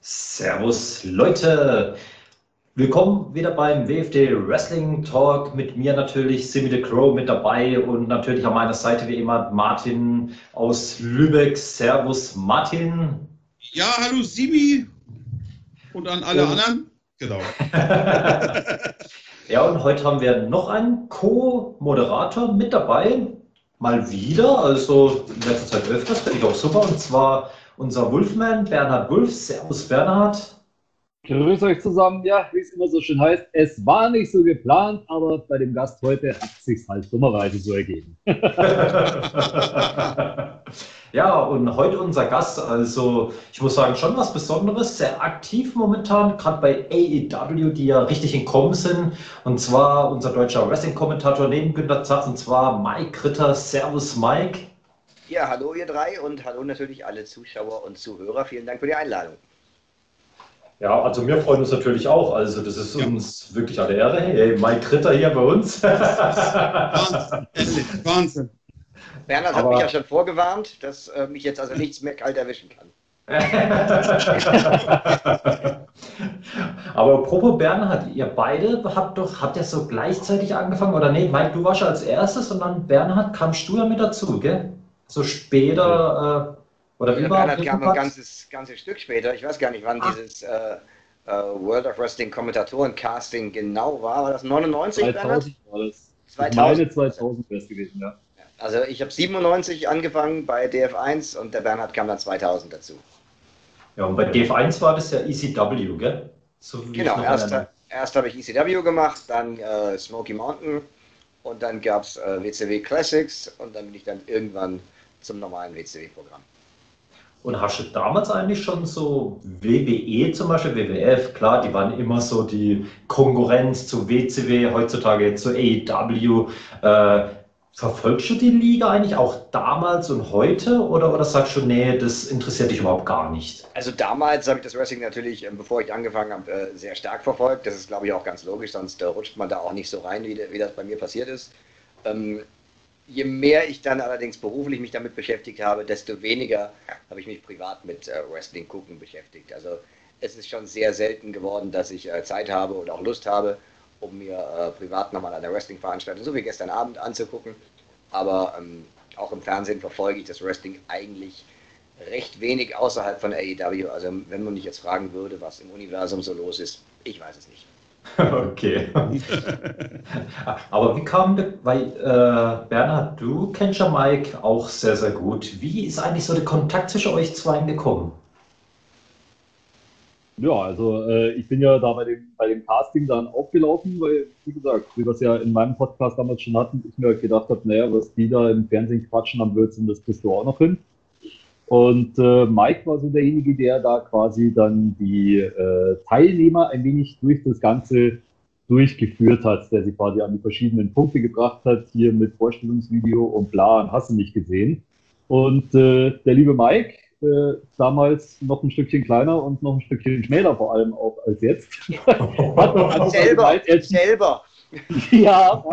Servus Leute! Willkommen wieder beim WFD Wrestling Talk. Mit mir natürlich Simi the Crow mit dabei und natürlich an meiner Seite wie immer Martin aus Lübeck. Servus Martin. Ja, hallo Simi und an alle und, anderen. Genau. ja, und heute haben wir noch einen Co-Moderator mit dabei. Mal wieder, also in letzter Zeit öfters, finde ich auch super. Und zwar unser Wolfman, Bernhard Wulff. Servus, Bernhard. Grüß euch zusammen. Ja, wie es immer so schön heißt, es war nicht so geplant, aber bei dem Gast heute hat es sich halt dummerweise so ergeben. ja, und heute unser Gast, also ich muss sagen, schon was Besonderes, sehr aktiv momentan, gerade bei AEW, die ja richtig in Kommen sind. Und zwar unser deutscher Wrestling-Kommentator neben Günter Zapf, und zwar Mike Ritter. Servus, Mike. Ja, hallo ihr drei und hallo natürlich alle Zuschauer und Zuhörer. Vielen Dank für die Einladung. Ja, also wir freuen uns natürlich auch. Also das ist uns wirklich eine Ehre. Hey, Mike Ritter hier bei uns. Wahnsinn, Wahnsinn. Bernhard hat mich ja schon vorgewarnt, dass äh, mich jetzt also nichts mehr kalt erwischen kann. Aber apropos Bernhard, ihr beide habt doch, habt ihr so gleichzeitig angefangen? Oder nee, Mike, du warst ja als erstes und dann Bernhard kamst du ja mit dazu, gell? So später, äh, oder wie war das? kam ein ganzes, ganzes Stück später. Ich weiß gar nicht, wann Ach. dieses äh, äh, World of Wrestling Kommentatoren-Casting genau war. War das 99? 2000 war das. 2000. Meine 2000 wäre es gewesen, ja. Also ich habe 97 angefangen bei DF1 und der Bernhard kam dann 2000 dazu. Ja, und bei DF1 war das ja ECW, gell? So genau, erst, erst habe ich ECW gemacht, dann äh, Smoky Mountain und dann gab es äh, WCW Classics und dann bin ich dann irgendwann zum normalen WCW-Programm. Und hast du damals eigentlich schon so WWE zum Beispiel, WWF, klar, die waren immer so die Konkurrenz zu WCW, heutzutage zu AEW. Äh, verfolgst du die Liga eigentlich auch damals und heute oder, oder sagst du, nee, das interessiert dich überhaupt gar nicht? Also damals habe ich das Wrestling natürlich, ähm, bevor ich angefangen habe, äh, sehr stark verfolgt. Das ist, glaube ich, auch ganz logisch, sonst äh, rutscht man da auch nicht so rein, wie, wie das bei mir passiert ist. Ähm, je mehr ich dann allerdings beruflich mich damit beschäftigt habe, desto weniger habe ich mich privat mit äh, Wrestling gucken beschäftigt. Also es ist schon sehr selten geworden, dass ich äh, Zeit habe oder auch Lust habe, um mir äh, privat nochmal eine Wrestling-Veranstaltung, so wie gestern Abend, anzugucken. Aber ähm, auch im Fernsehen verfolge ich das Wrestling eigentlich recht wenig außerhalb von AEW. Also wenn man mich jetzt fragen würde, was im Universum so los ist, ich weiß es nicht. Okay. Aber wie kam, weil äh, Bernhard, du kennst ja Mike auch sehr, sehr gut. Wie ist eigentlich so der Kontakt zwischen euch zwei gekommen? Ja, also äh, ich bin ja da bei dem, bei dem Casting dann aufgelaufen, weil, wie gesagt, wie wir es ja in meinem Podcast damals schon hatten, ich mir gedacht habe, naja, was die da im Fernsehen quatschen am Blödsinn, das kriegst du auch noch hin. Und äh, Mike war so derjenige, der da quasi dann die äh, Teilnehmer ein wenig durch das Ganze durchgeführt hat, der sie quasi an die verschiedenen Punkte gebracht hat, hier mit Vorstellungsvideo und bla, und hast du nicht gesehen. Und äh, der liebe Mike, äh, damals noch ein Stückchen kleiner und noch ein Stückchen schmäler vor allem auch als jetzt. Hat selber, gemeint, selber. ja,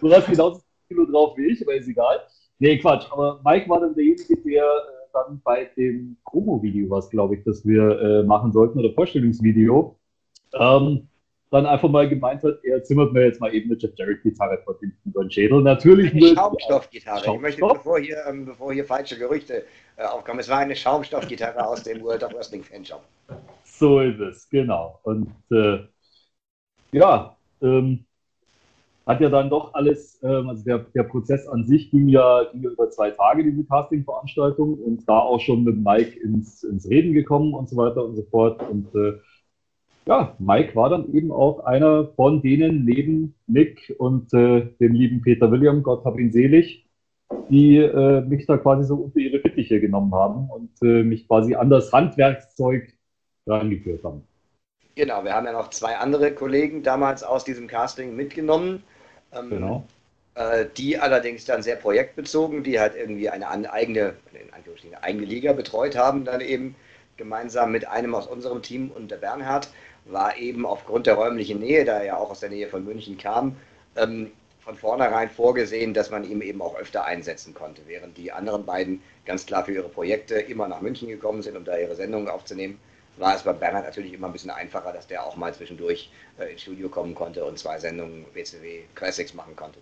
du hast genauso Kilo drauf wie ich, aber ist egal. Nee, Quatsch. Aber Mike war dann derjenige, der äh, dann bei dem Promo-Video, was glaube ich, das wir äh, machen sollten, oder Vorstellungsvideo, ähm, dann einfach mal gemeint hat, er zimmert mir jetzt mal eben eine Jeff Jarrett-Gitarre vor den, über den Schädel. Natürlich eine Schaumstoffgitarre. Schaumstoff? Ich möchte, bevor hier, ähm, bevor hier falsche Gerüchte äh, aufkommen, es war eine Schaumstoffgitarre aus dem World of Wrestling Fanshop. So ist es, genau. Und äh, ja, ähm, hat ja dann doch alles, ähm, also der, der Prozess an sich ging ja, ging ja über zwei Tage, diese Casting-Veranstaltung, und da auch schon mit Mike ins, ins Reden gekommen und so weiter und so fort. Und äh, ja, Mike war dann eben auch einer von denen neben Nick und äh, dem lieben Peter William, Gott hab ihn selig, die äh, mich da quasi so unter ihre Fittiche genommen haben und äh, mich quasi an das Handwerkszeug rangeführt haben. Genau, wir haben ja noch zwei andere Kollegen damals aus diesem Casting mitgenommen. Ähm, genau. Äh, die allerdings dann sehr projektbezogen, die halt irgendwie eine eigene, eine eigene Liga betreut haben, dann eben gemeinsam mit einem aus unserem Team und der Bernhard war eben aufgrund der räumlichen Nähe, da er ja auch aus der Nähe von München kam, ähm, von vornherein vorgesehen, dass man ihn eben auch öfter einsetzen konnte, während die anderen beiden ganz klar für ihre Projekte immer nach München gekommen sind, um da ihre Sendungen aufzunehmen. War es bei Bernhard natürlich immer ein bisschen einfacher, dass der auch mal zwischendurch äh, ins Studio kommen konnte und zwei Sendungen WCW Classics machen konnte.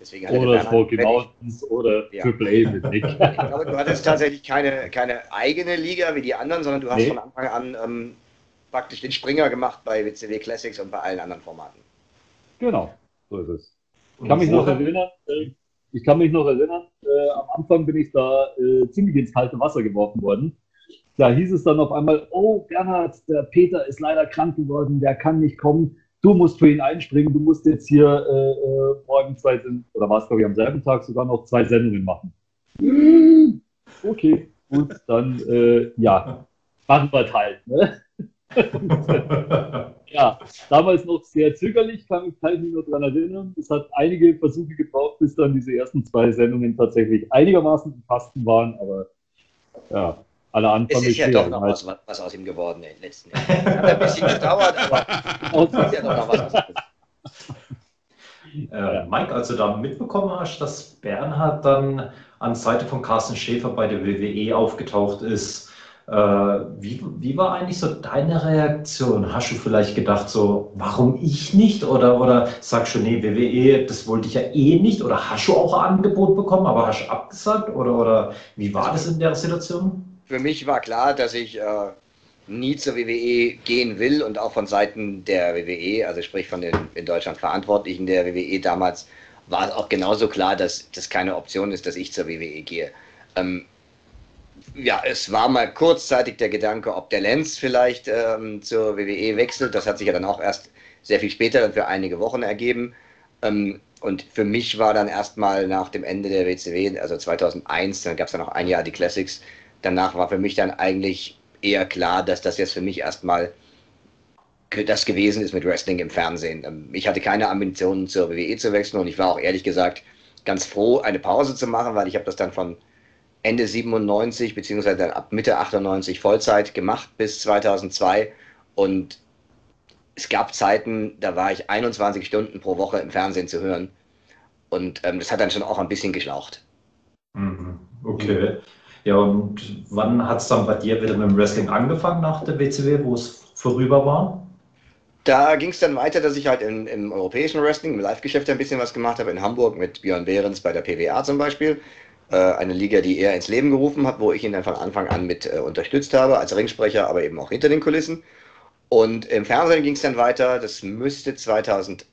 Deswegen oder Smoky Mountains oder ja. Triple A mit Nick. Ich glaube, du hattest tatsächlich keine, keine eigene Liga wie die anderen, sondern du hast nee. von Anfang an ähm, praktisch den Springer gemacht bei WCW Classics und bei allen anderen Formaten. Genau, so ist es. Ich kann mich noch erinnern, äh, ich kann mich noch erinnern, äh, am Anfang bin ich da äh, ziemlich ins kalte Wasser geworfen worden. Da hieß es dann auf einmal, oh Bernhard, der Peter ist leider krank geworden, der kann nicht kommen. Du musst für ihn einspringen, du musst jetzt hier äh, äh morgen zwei, oder war es glaube ich am selben Tag sogar noch zwei Sendungen machen. Okay, gut, dann äh, ja, machen wir halt. Ne? ja, damals noch sehr zögerlich, kann, kann ich mich noch daran erinnern. Es hat einige Versuche gebraucht, bis dann diese ersten zwei Sendungen tatsächlich einigermaßen im Kasten waren, aber ja, alle Anfang. Es ist ja doch noch was, was, aus ihm geworden in den letzten Jahren. Hat ein bisschen gedauert, aber es ist ja doch noch was aus äh, Mike, als du da mitbekommen hast, dass Bernhard dann an Seite von Carsten Schäfer bei der WWE aufgetaucht ist, äh, wie, wie war eigentlich so deine Reaktion? Hast du vielleicht gedacht, so, warum ich nicht? Oder, oder sagst du, nee, WWE, das wollte ich ja eh nicht? Oder hast du auch ein Angebot bekommen, aber hast du abgesagt? Oder, oder wie war das in der Situation? Für mich war klar, dass ich äh, nie zur WWE gehen will und auch von Seiten der WWE, also sprich von den in Deutschland Verantwortlichen der WWE damals, war es auch genauso klar, dass das keine Option ist, dass ich zur WWE gehe. Ähm, ja, es war mal kurzzeitig der Gedanke, ob der Lenz vielleicht ähm, zur WWE wechselt. Das hat sich ja dann auch erst sehr viel später, dann für einige Wochen ergeben. Ähm, und für mich war dann erstmal nach dem Ende der WCW, also 2001, dann gab es ja noch ein Jahr die Classics. Danach war für mich dann eigentlich eher klar, dass das jetzt für mich erstmal das gewesen ist mit Wrestling im Fernsehen. Ähm, ich hatte keine Ambitionen zur WWE zu wechseln und ich war auch ehrlich gesagt ganz froh, eine Pause zu machen, weil ich habe das dann von Ende 97 beziehungsweise ab Mitte 98 Vollzeit gemacht bis 2002 und es gab Zeiten, da war ich 21 Stunden pro Woche im Fernsehen zu hören und ähm, das hat dann schon auch ein bisschen geschlaucht. Mhm. Okay. Ja, und wann hat es dann bei dir wieder mit dem Wrestling angefangen nach der WCW, wo es vorüber war? Da ging es dann weiter, dass ich halt in, im europäischen Wrestling, im Live-Geschäft ein bisschen was gemacht habe, in Hamburg mit Björn Behrens bei der PWA zum Beispiel. Äh, eine Liga, die er ins Leben gerufen hat, wo ich ihn dann von Anfang an mit äh, unterstützt habe, als Ringsprecher, aber eben auch hinter den Kulissen. Und im Fernsehen ging es dann weiter, das müsste 2008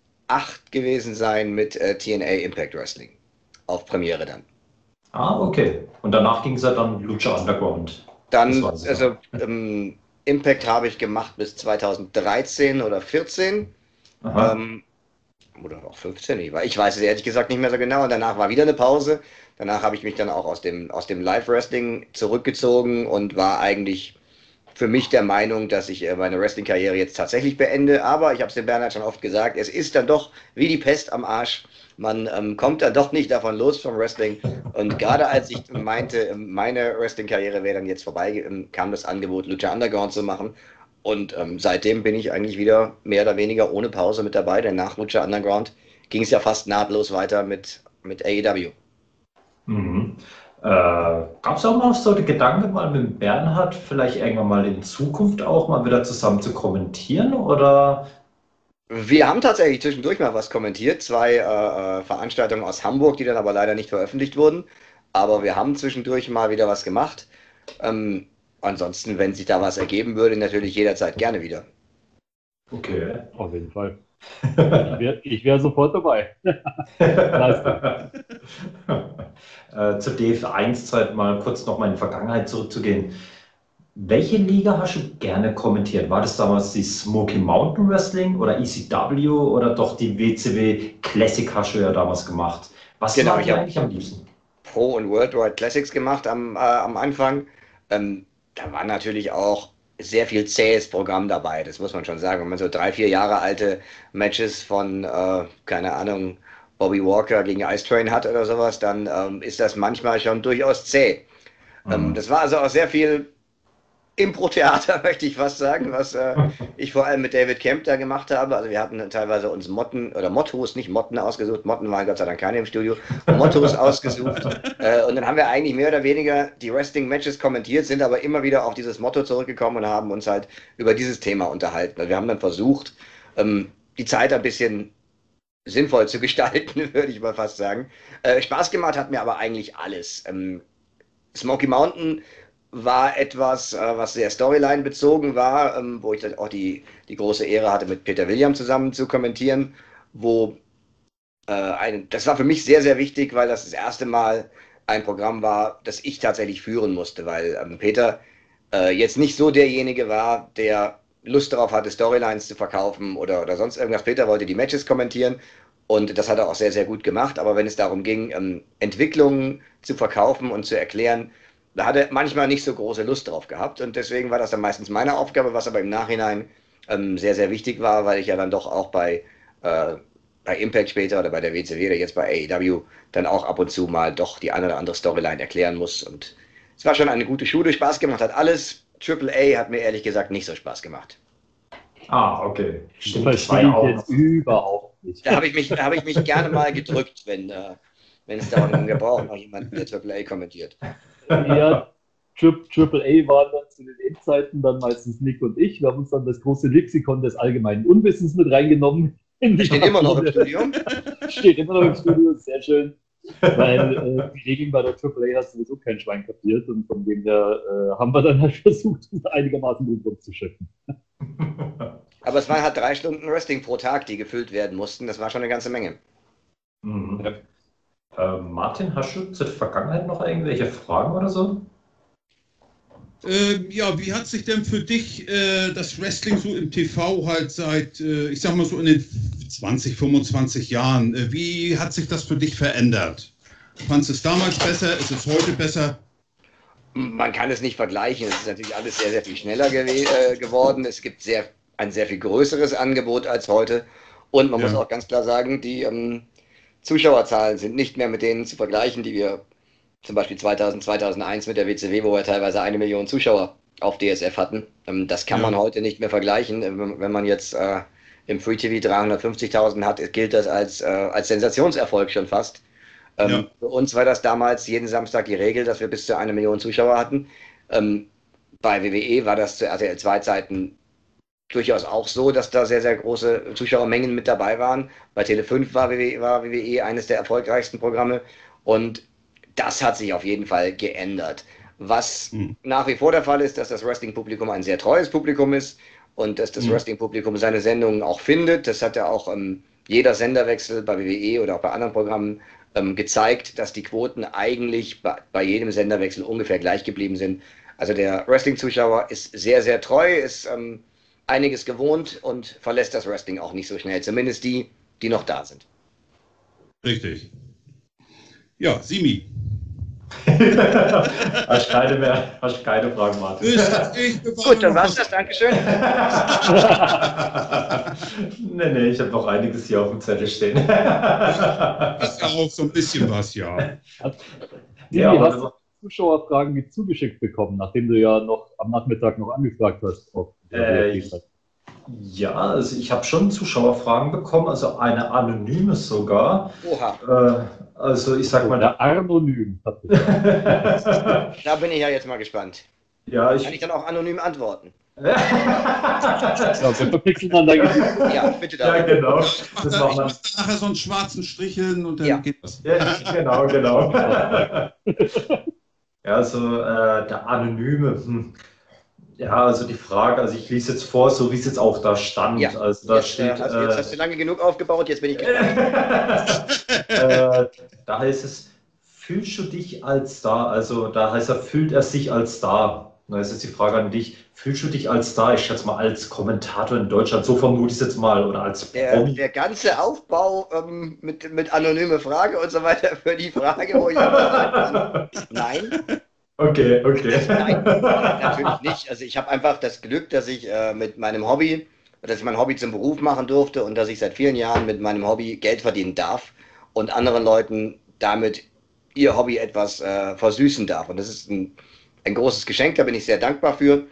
gewesen sein mit äh, TNA Impact Wrestling. Auf Premiere dann. Ah, okay. Und danach ging es ja dann Lucha Underground. Dann, also ähm, Impact habe ich gemacht bis 2013 oder 14. Ähm, oder auch 15, ich weiß es ehrlich gesagt nicht mehr so genau. Und danach war wieder eine Pause. Danach habe ich mich dann auch aus dem, aus dem Live-Wrestling zurückgezogen und war eigentlich für mich der Meinung, dass ich äh, meine Wrestling-Karriere jetzt tatsächlich beende. Aber ich habe es dem Bernhard schon oft gesagt, es ist dann doch wie die Pest am Arsch. Man ähm, kommt dann doch nicht davon los vom Wrestling. Und gerade als ich meinte, meine Wrestling-Karriere wäre dann jetzt vorbei, ähm, kam das Angebot, Lucha Underground zu machen. Und ähm, seitdem bin ich eigentlich wieder mehr oder weniger ohne Pause mit dabei, denn nach Lucha Underground ging es ja fast nahtlos weiter mit, mit AEW. Mhm. Äh, Gab es auch mal so die Gedanke, mal mit Bernhard vielleicht irgendwann mal in Zukunft auch mal wieder zusammen zu kommentieren oder? Wir haben tatsächlich zwischendurch mal was kommentiert, zwei äh, äh, Veranstaltungen aus Hamburg, die dann aber leider nicht veröffentlicht wurden. Aber wir haben zwischendurch mal wieder was gemacht. Ähm, ansonsten, wenn sich da was ergeben würde, natürlich jederzeit gerne wieder. Okay. Auf jeden Fall. Ich wäre wär sofort dabei. äh, zur DF1-Zeit mal kurz noch mal in die Vergangenheit zurückzugehen. Welche Liga hast du gerne kommentiert? War das damals die Smoky Mountain Wrestling oder ECW oder doch die WCW Classic hast du ja damals gemacht? Was genau, war dir eigentlich am liebsten? Pro und Worldwide Classics gemacht am, äh, am Anfang. Ähm, da war natürlich auch sehr viel zähes Programm dabei, das muss man schon sagen. Wenn man so drei, vier Jahre alte Matches von, äh, keine Ahnung, Bobby Walker gegen Ice Train hat oder sowas, dann ähm, ist das manchmal schon durchaus zäh. Ähm, mhm. Ähm, das war also auch sehr viel Impro-Theater, möchte ich fast sagen, was äh, ich vor allem mit David Kemp da gemacht habe. Also wir hatten teilweise uns Motten oder Mottos, nicht Motten ausgesucht, Motten waren Gott sei Dank keine im Studio, Mottos ausgesucht. Äh, und dann haben wir eigentlich mehr oder weniger die Wrestling-Matches kommentiert, sind aber immer wieder auf dieses Motto zurückgekommen und haben uns halt über dieses Thema unterhalten. Also wir haben dann versucht, ähm, die Zeit ein bisschen sinnvoll zu gestalten, würde ich mal fast sagen. Äh, Spaß gemacht hat mir aber eigentlich alles. Ähm, Smoky Mountain war etwas, äh, was sehr Storyline bezogen war, ähm, wo ich dann auch die, die große Ehre hatte, mit Peter William zusammen zu kommentieren, wo äh, ein, das war für mich sehr, sehr wichtig, weil das das erste Mal ein Programm war, das ich tatsächlich führen musste, weil ähm, Peter äh, jetzt nicht so derjenige war, der Lust darauf hatte, Storylines zu verkaufen oder, oder sonst irgendwas. Peter wollte die Matches kommentieren und das hat er auch sehr, sehr gut gemacht. Aber wenn es darum ging, ähm, Entwicklungen zu verkaufen und zu erklären, da hat er manchmal nicht so große Lust drauf gehabt. Und deswegen war das dann meistens meine Aufgabe, was aber im Nachhinein ähm, sehr, sehr wichtig war, weil ich ja dann doch auch bei, äh, bei Impact später oder bei der WCW oder jetzt bei AEW dann auch ab und zu mal doch die eine oder andere Storyline erklären muss. Und es war schon eine gute Schule, Spaß gemacht hat alles. Triple A hat mir ehrlich gesagt nicht so Spaß gemacht. Ah, okay. Stimmt, verstehe ich jetzt überhaupt nicht. Da habe ich, mich, hab ich mich gerne mal gedrückt, wenn, äh, wenn es darum ging, wir brauchen noch jemanden, der Triple A kommentiert. Ja, Triple A waren dann zu den Endzeiten dann meistens Nick und ich. Wir haben uns dann das große Lexikon des allgemeinen Unwissens mit reingenommen. Steht immer noch im Studio. Steht immer noch im Studio, sehr schön. Weil äh, die Regeln bei der AAA hast sowieso kein Schwein kapiert und von dem her äh, haben wir dann halt versucht, einigermaßen gut rumzuschiffen. Aber es waren halt drei Stunden Wrestling pro Tag, die gefüllt werden mussten. Das war schon eine ganze Menge. Mhm. Äh, Martin, hast du zur Vergangenheit noch irgendwelche Fragen oder so? Ähm, ja, wie hat sich denn für dich äh, das Wrestling so im TV halt seit, äh, ich sag mal so in den 20, 25 Jahren, äh, wie hat sich das für dich verändert? Fandest du es damals besser? Ist es heute besser? Man kann es nicht vergleichen. Es ist natürlich alles sehr, sehr viel schneller gew äh, geworden. Es gibt sehr, ein sehr viel größeres Angebot als heute. Und man ja. muss auch ganz klar sagen, die ähm, Zuschauerzahlen sind nicht mehr mit denen zu vergleichen, die wir zum Beispiel 2000, 2001 mit der WCW, wo wir teilweise eine Million Zuschauer auf DSF hatten. Ähm, das kann ja. man heute nicht mehr vergleichen. Ähm, wenn man jetzt äh, im Free TV 350.000 hat, gilt das als, äh, als Sensationserfolg schon fast. Ähm, ja. Für uns war das damals jeden Samstag die Regel, dass wir bis zu eine Million Zuschauer hatten. Ähm, bei WWE war das zu RTL 2 Zeiten durchaus auch so, dass da sehr, sehr große Zuschauermengen mit dabei waren. Bei Tele 5 war WWE, war WWE eines der erfolgreichsten Programme und das hat sich auf jeden Fall geändert. Was mhm. nach wie vor der Fall ist, dass das Wrestling-Publikum ein sehr treues Publikum ist und dass das mhm. Wrestling-Publikum seine Sendungen auch findet. Das hat ja auch ähm, jeder Senderwechsel bei WWE oder auch bei anderen Programmen ähm, gezeigt, dass die Quoten eigentlich bei, bei jedem Senderwechsel ungefähr gleich geblieben sind. Also der Wrestling-Zuschauer ist sehr, sehr treu, ist ähm, einiges gewohnt und verlässt das Wrestling auch nicht so schnell. Zumindest die, die noch da sind. Richtig. Ja, Simi. hast keine mehr, hast keine Fragen, Martin. Gut, dann war's das. Dankeschön. nee, nee, ich habe noch einiges hier auf dem Zettel stehen. ist ja auch so ein bisschen was, ja. Ja, ja hast du Zuschauerfragen mit zugeschickt bekommen, nachdem du ja noch am Nachmittag noch angefragt hast? Äh, ja, also ich habe schon Zuschauerfragen bekommen, also eine anonyme sogar. Oha. Äh, also ich sag mal. Der Anonym. da bin ich ja jetzt mal gespannt. Ja, ich Kann ich dann auch anonym antworten? ja, wir verpixeln dann dein Gesicht. Ja, bitte da. Ja, genau. Das ich muss dann nachher so einen schwarzen Strich hin und dann ja. geht das. Ja, genau, genau. ja, also äh, der Anonyme. Hm. Ja, also die Frage, also ich lese jetzt vor, so wie es jetzt auch da stand. Ja. Also da jetzt, steht. Äh, also jetzt äh, hast du lange genug aufgebaut, jetzt bin ich äh, Da heißt es, fühlst du dich als Star? Also da heißt er, fühlt er sich als? Da ist jetzt die Frage an dich, fühlst du dich als Star? Ich schätze mal als Kommentator in Deutschland, so vermute ich es jetzt mal, oder als der, der ganze Aufbau ähm, mit, mit anonyme Frage und so weiter für die Frage, wo ich nein. Okay, okay. Nein, natürlich nicht. Also ich habe einfach das Glück, dass ich äh, mit meinem Hobby, dass ich mein Hobby zum Beruf machen durfte und dass ich seit vielen Jahren mit meinem Hobby Geld verdienen darf und anderen Leuten damit ihr Hobby etwas äh, versüßen darf. Und das ist ein ein großes Geschenk, da bin ich sehr dankbar für.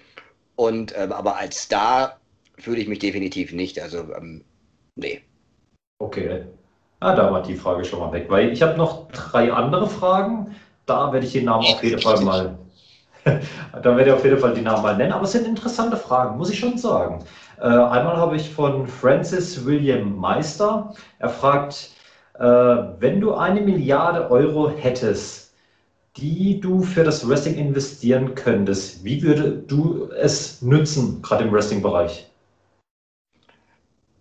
Und äh, aber als Star fühle ich mich definitiv nicht. Also, ähm, nee. Okay. Ah, da war die Frage schon mal weg, weil ich habe noch drei andere Fragen. Da werde ich den Namen auf jeden Fall mal. da werde ich auf jeden Fall die Namen mal nennen, aber es sind interessante Fragen, muss ich schon sagen. Äh, einmal habe ich von Francis William Meister. Er fragt, äh, wenn du eine Milliarde Euro hättest, die du für das Wrestling investieren könntest, wie würde du es nützen, gerade im Wrestling-Bereich?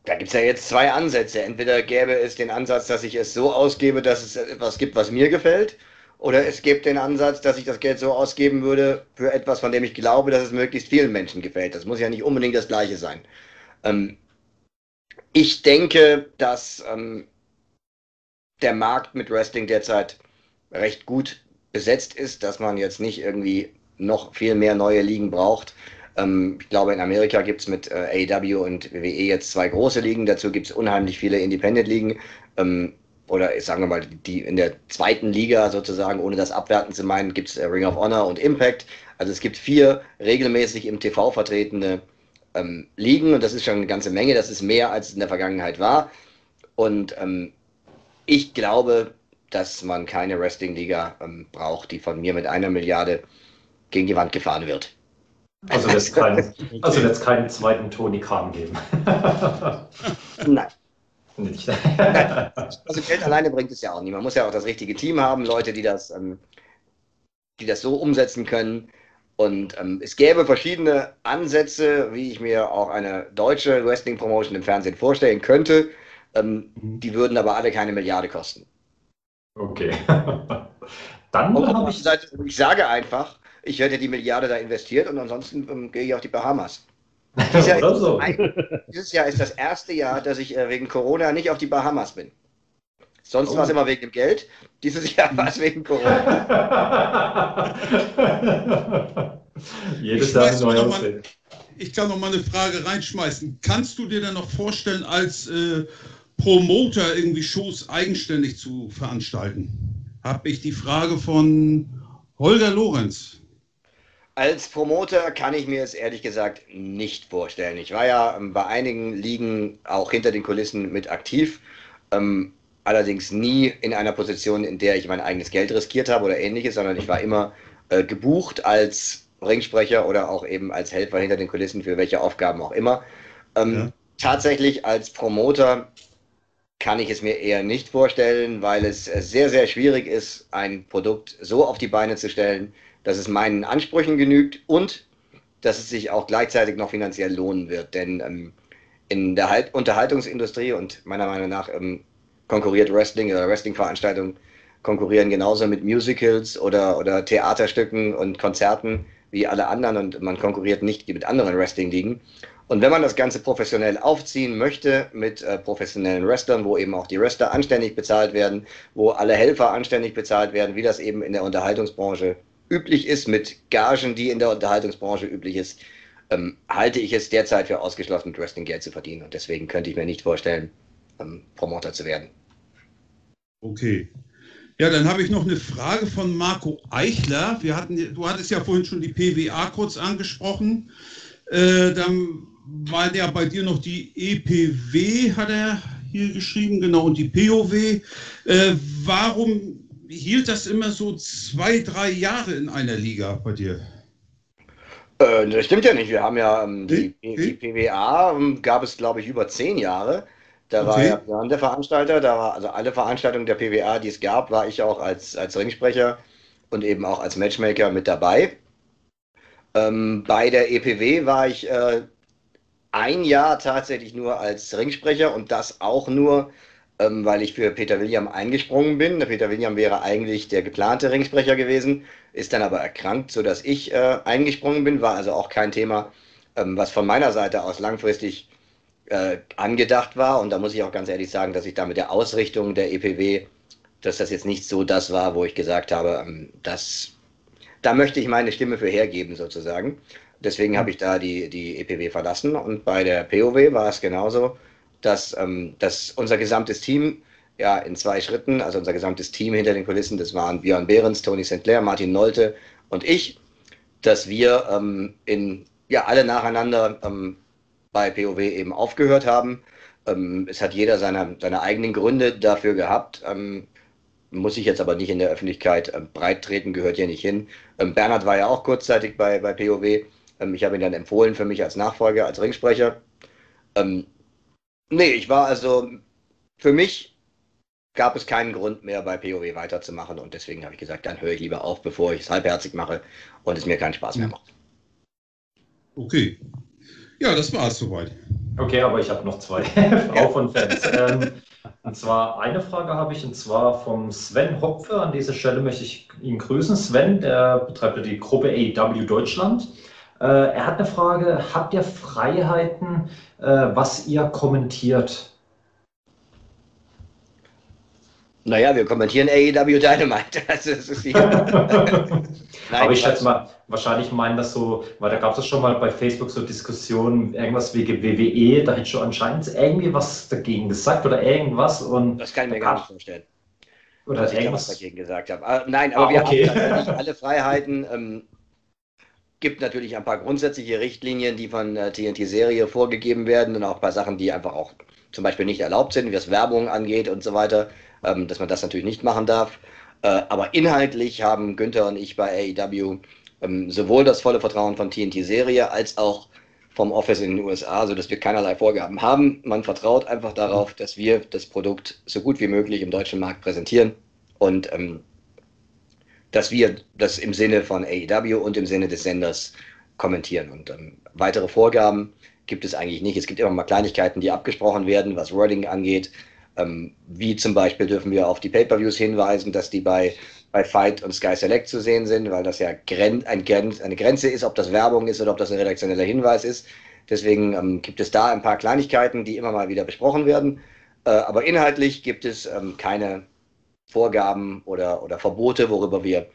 Da gibt es ja jetzt zwei Ansätze. Entweder gäbe es den Ansatz, dass ich es so ausgebe, dass es etwas gibt, was mir gefällt, oder es gibt den Ansatz, dass ich das Geld so ausgeben würde für etwas, von dem ich glaube, dass es möglichst vielen Menschen gefällt. Das muss ja nicht unbedingt das Gleiche sein. Ähm, ich denke, dass ähm, der Markt mit Wrestling derzeit recht gut besetzt ist, dass man jetzt nicht irgendwie noch viel mehr neue Ligen braucht. Ähm, ich glaube, in Amerika gibt es mit äh, AEW und WWE jetzt zwei große Ligen. Dazu gibt es unheimlich viele Independent-Ligen. Ähm, oder sagen wir mal, die in der zweiten Liga sozusagen, ohne das abwerten zu meinen, gibt es äh, Ring of Honor und Impact. Also es gibt vier regelmäßig im TV vertretene ähm, Ligen und das ist schon eine ganze Menge. Das ist mehr, als es in der Vergangenheit war. Und ähm, ich glaube, dass man keine Wrestling-Liga ähm, braucht, die von mir mit einer Milliarde gegen die Wand gefahren wird. Also wird es keinen, also keinen zweiten Tony Khan geben. Nein. Nicht. also Geld alleine bringt es ja auch nicht. Man muss ja auch das richtige Team haben, Leute, die das, ähm, die das so umsetzen können. Und ähm, es gäbe verschiedene Ansätze, wie ich mir auch eine deutsche Wrestling-Promotion im Fernsehen vorstellen könnte. Ähm, mhm. die würden aber alle keine Milliarde kosten. Okay. Dann habe ich. Ich sage einfach, ich hätte die Milliarde da investiert und ansonsten ähm, gehe ich auf die Bahamas. Dieses Jahr, so. ein, dieses Jahr, ist das erste Jahr, dass ich äh, wegen Corona nicht auf die Bahamas bin. Sonst oh. war es immer wegen dem Geld. Dieses Jahr war es wegen Corona. Jedes Jahr neu aussehen. Ich kann noch mal eine Frage reinschmeißen. Kannst du dir dann noch vorstellen, als äh, Promoter irgendwie Shows eigenständig zu veranstalten? Habe ich die Frage von Holger Lorenz. Als Promoter kann ich mir es ehrlich gesagt nicht vorstellen. Ich war ja ähm, bei einigen Ligen auch hinter den Kulissen mit aktiv, ähm, allerdings nie in einer Position, in der ich mein eigenes Geld riskiert habe oder ähnliches, sondern ich war immer äh, gebucht als Ringsprecher oder auch eben als Helfer hinter den Kulissen für welche Aufgaben auch immer. Ähm, ja. Tatsächlich als Promoter kann ich es mir eher nicht vorstellen, weil es äh, sehr, sehr schwierig ist, ein Produkt so auf die Beine zu stellen, dass es meinen Ansprüchen genügt und dass es sich auch gleichzeitig noch finanziell lohnen wird. Denn ähm, in der halt Unterhaltungsindustrie und meiner Meinung nach ähm, konkurriert Wrestling oder Wrestling-Veranstaltungen konkurrieren genauso mit Musicals oder, oder Theaterstücken und Konzerten wie alle anderen und man konkurriert nicht mit anderen Wrestling-Ligen. Und wenn man das Ganze professionell aufziehen möchte mit äh, professionellen Wrestlern, wo eben auch die Wrestler anständig bezahlt werden, wo alle Helfer anständig bezahlt werden, wie das eben in der Unterhaltungsbranche üblich ist, mit Gagen, die in der Unterhaltungsbranche üblich ist, ähm, halte ich es derzeit für ausgeschlossen, mit Wrestling Geld zu verdienen. Und deswegen könnte ich mir nicht vorstellen, ähm, Promoter zu werden. Okay. Ja, dann habe ich noch eine Frage von Marco Eichler. Wir hatten, du hattest ja vorhin schon die PWA kurz angesprochen. Äh, dann war ja bei dir noch die EPW, hat er hier geschrieben, genau, und die POW. Äh, warum hielt das immer so zwei, drei Jahre in einer Liga bei dir? Äh, das stimmt ja nicht. Wir haben ja ähm, die, die, PWA ähm, gab es, glaube ich, über zehn Jahre. Da okay. war ja Björn der Veranstalter, da war also alle Veranstaltungen der PWA, die es gab, war ich auch als, als Ringsprecher und eben auch als Matchmaker mit dabei. Ähm, bei der EPW war ich äh, ein Jahr tatsächlich nur als Ringsprecher und das auch nur ähm, weil ich für Peter William eingesprungen bin. Peter William wäre eigentlich der geplante Ringsprecher gewesen, ist dann aber erkrankt, sodass ich äh, eingesprungen bin, war also auch kein Thema, ähm, was von meiner Seite aus langfristig äh, angedacht war. Und da muss ich auch ganz ehrlich sagen, dass ich da mit der Ausrichtung der EPW, dass das jetzt nicht so das war, wo ich gesagt habe, ähm, dass da möchte ich meine Stimme für hergeben sozusagen. Deswegen habe ich da die, die EPW verlassen und bei der POW war es genauso dass, ähm, dass unser gesamtes Team ja in zwei Schritten, also unser gesamtes Team hinter den Kulissen, das waren Björn Behrens, Tony St. Clair, Martin Nolte und ich, dass wir ähm, in, ja, alle nacheinander ähm, bei POW eben aufgehört haben. Ähm, es hat jeder seine, seine eigenen Gründe dafür gehabt. Ähm, muss ich jetzt aber nicht in der Öffentlichkeit ähm, breit treten, gehört hier nicht hin. Ähm, Bernhard war ja auch kurzzeitig bei, bei POW. Ich habe ihn dann empfohlen für mich als Nachfolger, als Ringsprecher. Ähm, nee, ich war also, für mich gab es keinen Grund mehr bei POW weiterzumachen und deswegen habe ich gesagt, dann höre ich lieber auf, bevor ich es halbherzig mache und es mir keinen Spaß mehr macht. Okay. Ja, das war es soweit. Okay, aber ich habe noch zwei. Frau von Fans. Ähm, und zwar eine Frage habe ich, und zwar vom Sven Hopfe. An dieser Stelle möchte ich ihn grüßen. Sven, der betreibt die Gruppe AEW Deutschland. Äh, er hat eine Frage: Habt ihr Freiheiten, äh, was ihr kommentiert? Naja, wir kommentieren AEW Dynamite. Also, das ist Nein, Aber ich schätze mal, wahrscheinlich meinen das so, weil da gab es schon mal bei Facebook so Diskussionen, irgendwas wegen WWE, da hätte schon anscheinend irgendwie was dagegen gesagt oder irgendwas. Und das kann ich mir gar nicht vorstellen. Oder dass irgendwas ich dagegen gesagt habe. Ah, nein, aber ah, wir okay. haben natürlich alle Freiheiten. Ähm, gibt natürlich ein paar grundsätzliche Richtlinien, die von der TNT-Serie vorgegeben werden und auch bei Sachen, die einfach auch zum Beispiel nicht erlaubt sind, wie es Werbung angeht und so weiter, ähm, dass man das natürlich nicht machen darf. Äh, aber inhaltlich haben Günther und ich bei AEW ähm, sowohl das volle Vertrauen von TNT-Serie als auch vom Office in den USA, sodass wir keinerlei Vorgaben haben. Man vertraut einfach darauf, dass wir das Produkt so gut wie möglich im deutschen Markt präsentieren und ähm, dass wir das im Sinne von AEW und im Sinne des Senders kommentieren. Und ähm, weitere Vorgaben gibt es eigentlich nicht. Es gibt immer mal Kleinigkeiten, die abgesprochen werden, was Wording angeht. Ähm, wie zum Beispiel dürfen wir auf die Pay-Per-Views hinweisen, dass die bei, bei Fight und Sky Select zu sehen sind, weil das ja gren ein Gren eine Grenze ist, ob das Werbung ist oder ob das ein redaktioneller Hinweis ist. Deswegen ähm, gibt es da ein paar Kleinigkeiten, die immer mal wieder besprochen werden. Äh, aber inhaltlich gibt es ähm, keine Vorgaben oder, oder Verbote, worüber wir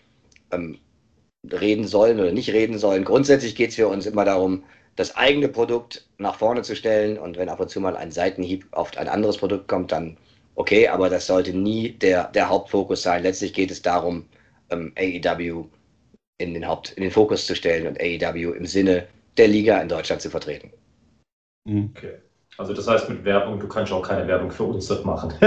ähm, reden sollen oder nicht reden sollen. Grundsätzlich geht es für uns immer darum, das eigene Produkt nach vorne zu stellen und wenn ab und zu mal ein Seitenhieb auf ein anderes Produkt kommt, dann okay, aber das sollte nie der, der Hauptfokus sein. Letztlich geht es darum, ähm, AEW in den, Haupt, in den Fokus zu stellen und AEW im Sinne der Liga in Deutschland zu vertreten. Okay. Also das heißt mit Werbung, du kannst auch keine Werbung für uns dort machen.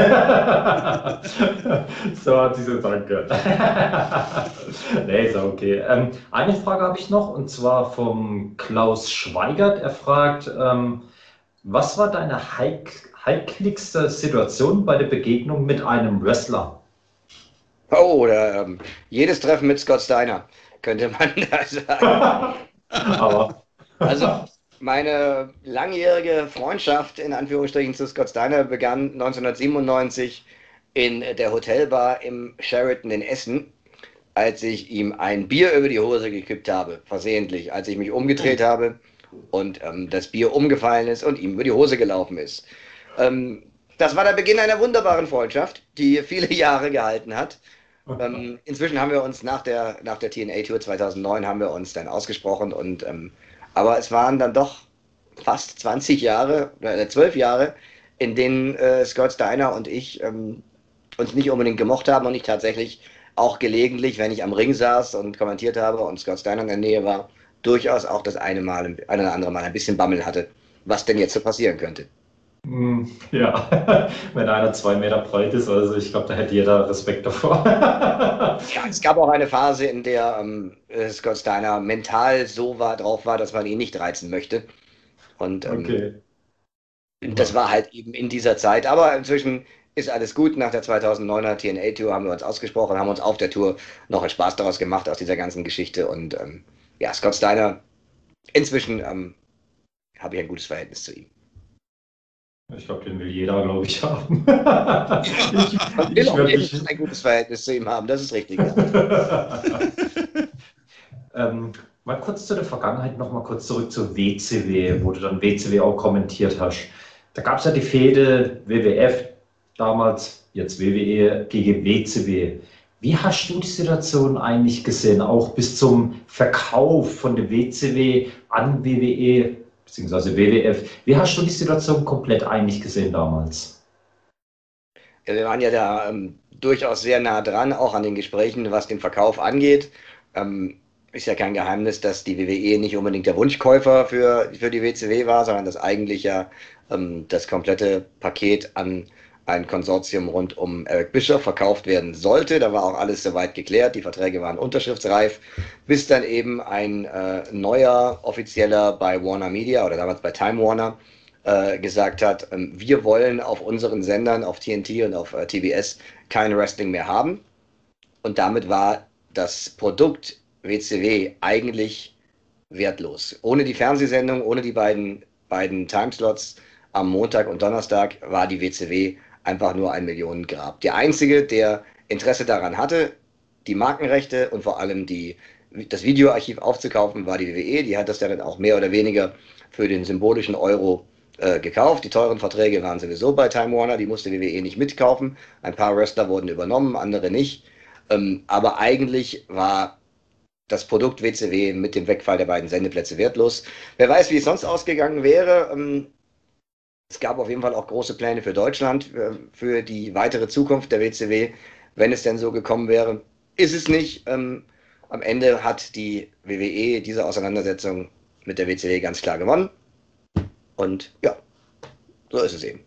so hat sie so danke. nee, ist okay. Ähm, eine Frage habe ich noch und zwar vom Klaus Schweigert. Er fragt, ähm, was war deine heik heikligste Situation bei der Begegnung mit einem Wrestler? Oh, oder, ähm, jedes Treffen mit Scott Steiner, könnte man da sagen. Aber. Also, meine langjährige Freundschaft in Anführungsstrichen zu Scott Steiner begann 1997 in der Hotelbar im Sheraton in Essen, als ich ihm ein Bier über die Hose gekippt habe, versehentlich, als ich mich umgedreht oh. habe und ähm, das Bier umgefallen ist und ihm über die Hose gelaufen ist. Ähm, das war der Beginn einer wunderbaren Freundschaft, die viele Jahre gehalten hat. Ähm, inzwischen haben wir uns nach der, nach der TNA Tour 2009 haben wir uns dann ausgesprochen und ähm, aber es waren dann doch fast 20 Jahre oder 12 Jahre, in denen äh, Scott Steiner und ich ähm, uns nicht unbedingt gemocht haben und ich tatsächlich auch gelegentlich, wenn ich am Ring saß und kommentiert habe und Scott Steiner in der Nähe war, durchaus auch das eine Mal, ein oder andere Mal ein bisschen Bammel hatte, was denn jetzt so passieren könnte. Hm, ja, wenn einer zwei Meter breit ist, also ich glaube, da hätte jeder Respekt davor. ja, es gab auch eine Phase, in der ähm, Scott Steiner mental so war, drauf war, dass man ihn nicht reizen möchte. Und ähm, okay. das war halt eben in dieser Zeit. Aber inzwischen ist alles gut. Nach der 2009er TNA Tour haben wir uns ausgesprochen, haben uns auf der Tour noch einen Spaß daraus gemacht aus dieser ganzen Geschichte. Und ähm, ja, Scott Steiner, inzwischen ähm, habe ich ein gutes Verhältnis zu ihm. Ich glaube, den will jeder, glaube ich, haben. ich, will auch wirklich... ein gutes Verhältnis zu ihm haben, das ist richtig. Ja. ähm, mal kurz zu der Vergangenheit, noch mal kurz zurück zur WCW, wo du dann WCW auch kommentiert hast. Da gab es ja die Fehde WWF, damals jetzt WWE gegen WCW. Wie hast du die Situation eigentlich gesehen, auch bis zum Verkauf von der WCW an WWE? Beziehungsweise WWF. Wie hast du die Situation komplett eigentlich gesehen damals? Ja, wir waren ja da ähm, durchaus sehr nah dran, auch an den Gesprächen, was den Verkauf angeht. Ähm, ist ja kein Geheimnis, dass die WWE nicht unbedingt der Wunschkäufer für, für die WCW war, sondern dass eigentlich ja ähm, das komplette Paket an ein Konsortium rund um Eric Bischoff verkauft werden sollte. Da war auch alles soweit geklärt, die Verträge waren unterschriftsreif, bis dann eben ein äh, neuer Offizieller bei Warner Media oder damals bei Time Warner äh, gesagt hat, ähm, wir wollen auf unseren Sendern, auf TNT und auf äh, TBS kein Wrestling mehr haben. Und damit war das Produkt WCW eigentlich wertlos. Ohne die Fernsehsendung, ohne die beiden, beiden Timeslots am Montag und Donnerstag war die WCW einfach nur ein Millionengrab. Der einzige, der Interesse daran hatte, die Markenrechte und vor allem die, das Videoarchiv aufzukaufen, war die WWE. Die hat das dann auch mehr oder weniger für den symbolischen Euro äh, gekauft. Die teuren Verträge waren sowieso bei Time Warner, die musste WWE nicht mitkaufen. Ein paar Wrestler wurden übernommen, andere nicht. Ähm, aber eigentlich war das Produkt WCW mit dem Wegfall der beiden Sendeplätze wertlos. Wer weiß, wie es sonst ausgegangen wäre. Ähm, es gab auf jeden Fall auch große Pläne für Deutschland, äh, für die weitere Zukunft der WCW, wenn es denn so gekommen wäre. Ist es nicht. Ähm, am Ende hat die WWE diese Auseinandersetzung mit der WCW ganz klar gewonnen. Und ja, so ist es eben.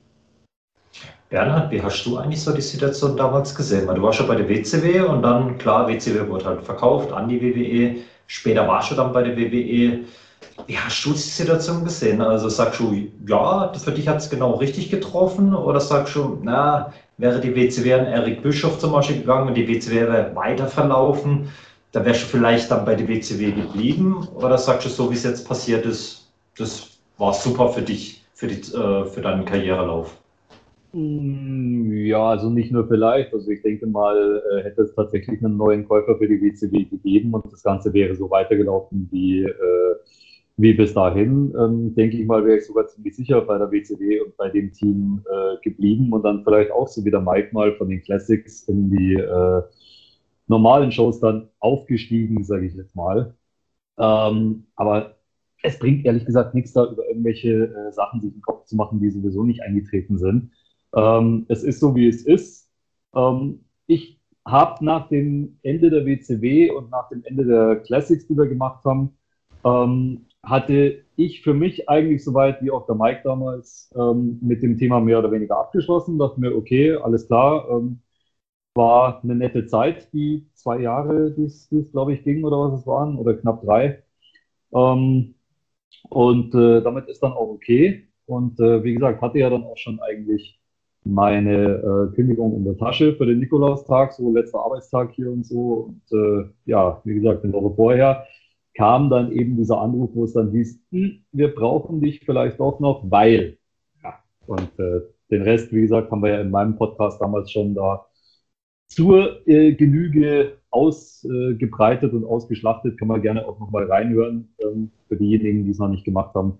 Bernhard, wie hast du eigentlich so die Situation damals gesehen? Du warst schon bei der WCW und dann, klar, WCW wurde halt verkauft an die WWE. Später warst du dann bei der WWE. Wie hast du die Situation gesehen? Also sagst du, ja, für dich hat es genau richtig getroffen? Oder sagst du, na, wäre die WCW an Eric Bischoff zum Beispiel gegangen und die WCW wäre weiter verlaufen, dann wärst du vielleicht dann bei der WCW geblieben? Oder sagst du, so wie es jetzt passiert ist, das war super für dich, für, die, äh, für deinen Karrierelauf? Mm, ja, also nicht nur vielleicht. Also ich denke mal, äh, hätte es tatsächlich einen neuen Käufer für die WCW gegeben und das Ganze wäre so weitergelaufen wie, äh, wie bis dahin, ähm, denke ich mal, wäre ich sogar ziemlich sicher bei der WCW und bei dem Team äh, geblieben und dann vielleicht auch so wie der Mike mal von den Classics in die äh, normalen Shows dann aufgestiegen, sage ich jetzt mal. Ähm, aber es bringt ehrlich gesagt nichts da, über irgendwelche äh, Sachen sich im Kopf zu machen, die sowieso nicht eingetreten sind. Ähm, es ist so, wie es ist. Ähm, ich habe nach dem Ende der WCW und nach dem Ende der Classics, die wir gemacht haben, ähm, hatte ich für mich eigentlich soweit wie auch der Mike damals ähm, mit dem Thema mehr oder weniger abgeschlossen. Dachte mir, okay, alles klar, ähm, war eine nette Zeit, die zwei Jahre, die es, glaube ich, ging oder was es waren, oder knapp drei. Ähm, und äh, damit ist dann auch okay. Und äh, wie gesagt, hatte ja dann auch schon eigentlich meine äh, Kündigung in der Tasche für den Nikolaustag, so letzter Arbeitstag hier und so. Und äh, ja, wie gesagt, eine Woche vorher kam dann eben dieser Anruf, wo es dann hieß, hm, wir brauchen dich vielleicht auch noch, weil. Ja, und äh, den Rest, wie gesagt, haben wir ja in meinem Podcast damals schon da zur äh, Genüge ausgebreitet und ausgeschlachtet. Kann man gerne auch nochmal reinhören ähm, für diejenigen, die es noch nicht gemacht haben.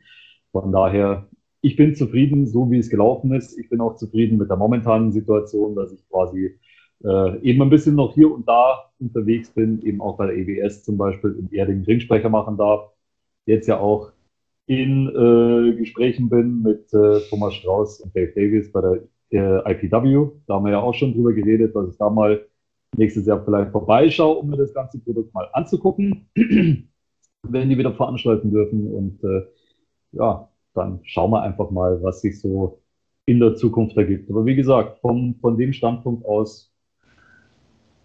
Von daher ich bin zufrieden, so wie es gelaufen ist. Ich bin auch zufrieden mit der momentanen Situation, dass ich quasi äh, eben ein bisschen noch hier und da unterwegs bin, eben auch bei der EWS zum Beispiel in Erding Ringsprecher machen darf. Jetzt ja auch in äh, Gesprächen bin mit äh, Thomas Strauß und Dave Davis bei der äh, IPW. Da haben wir ja auch schon drüber geredet, dass ich da mal nächstes Jahr vielleicht vorbeischaue, um mir das ganze Produkt mal anzugucken, wenn die wieder veranstalten dürfen. Und äh, ja, dann schauen wir einfach mal, was sich so in der Zukunft ergibt. Aber wie gesagt, vom, von dem Standpunkt aus,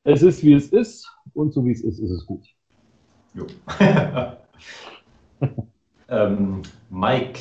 es ist wie es ist und so wie es ist, ist es gut. ähm, Mike,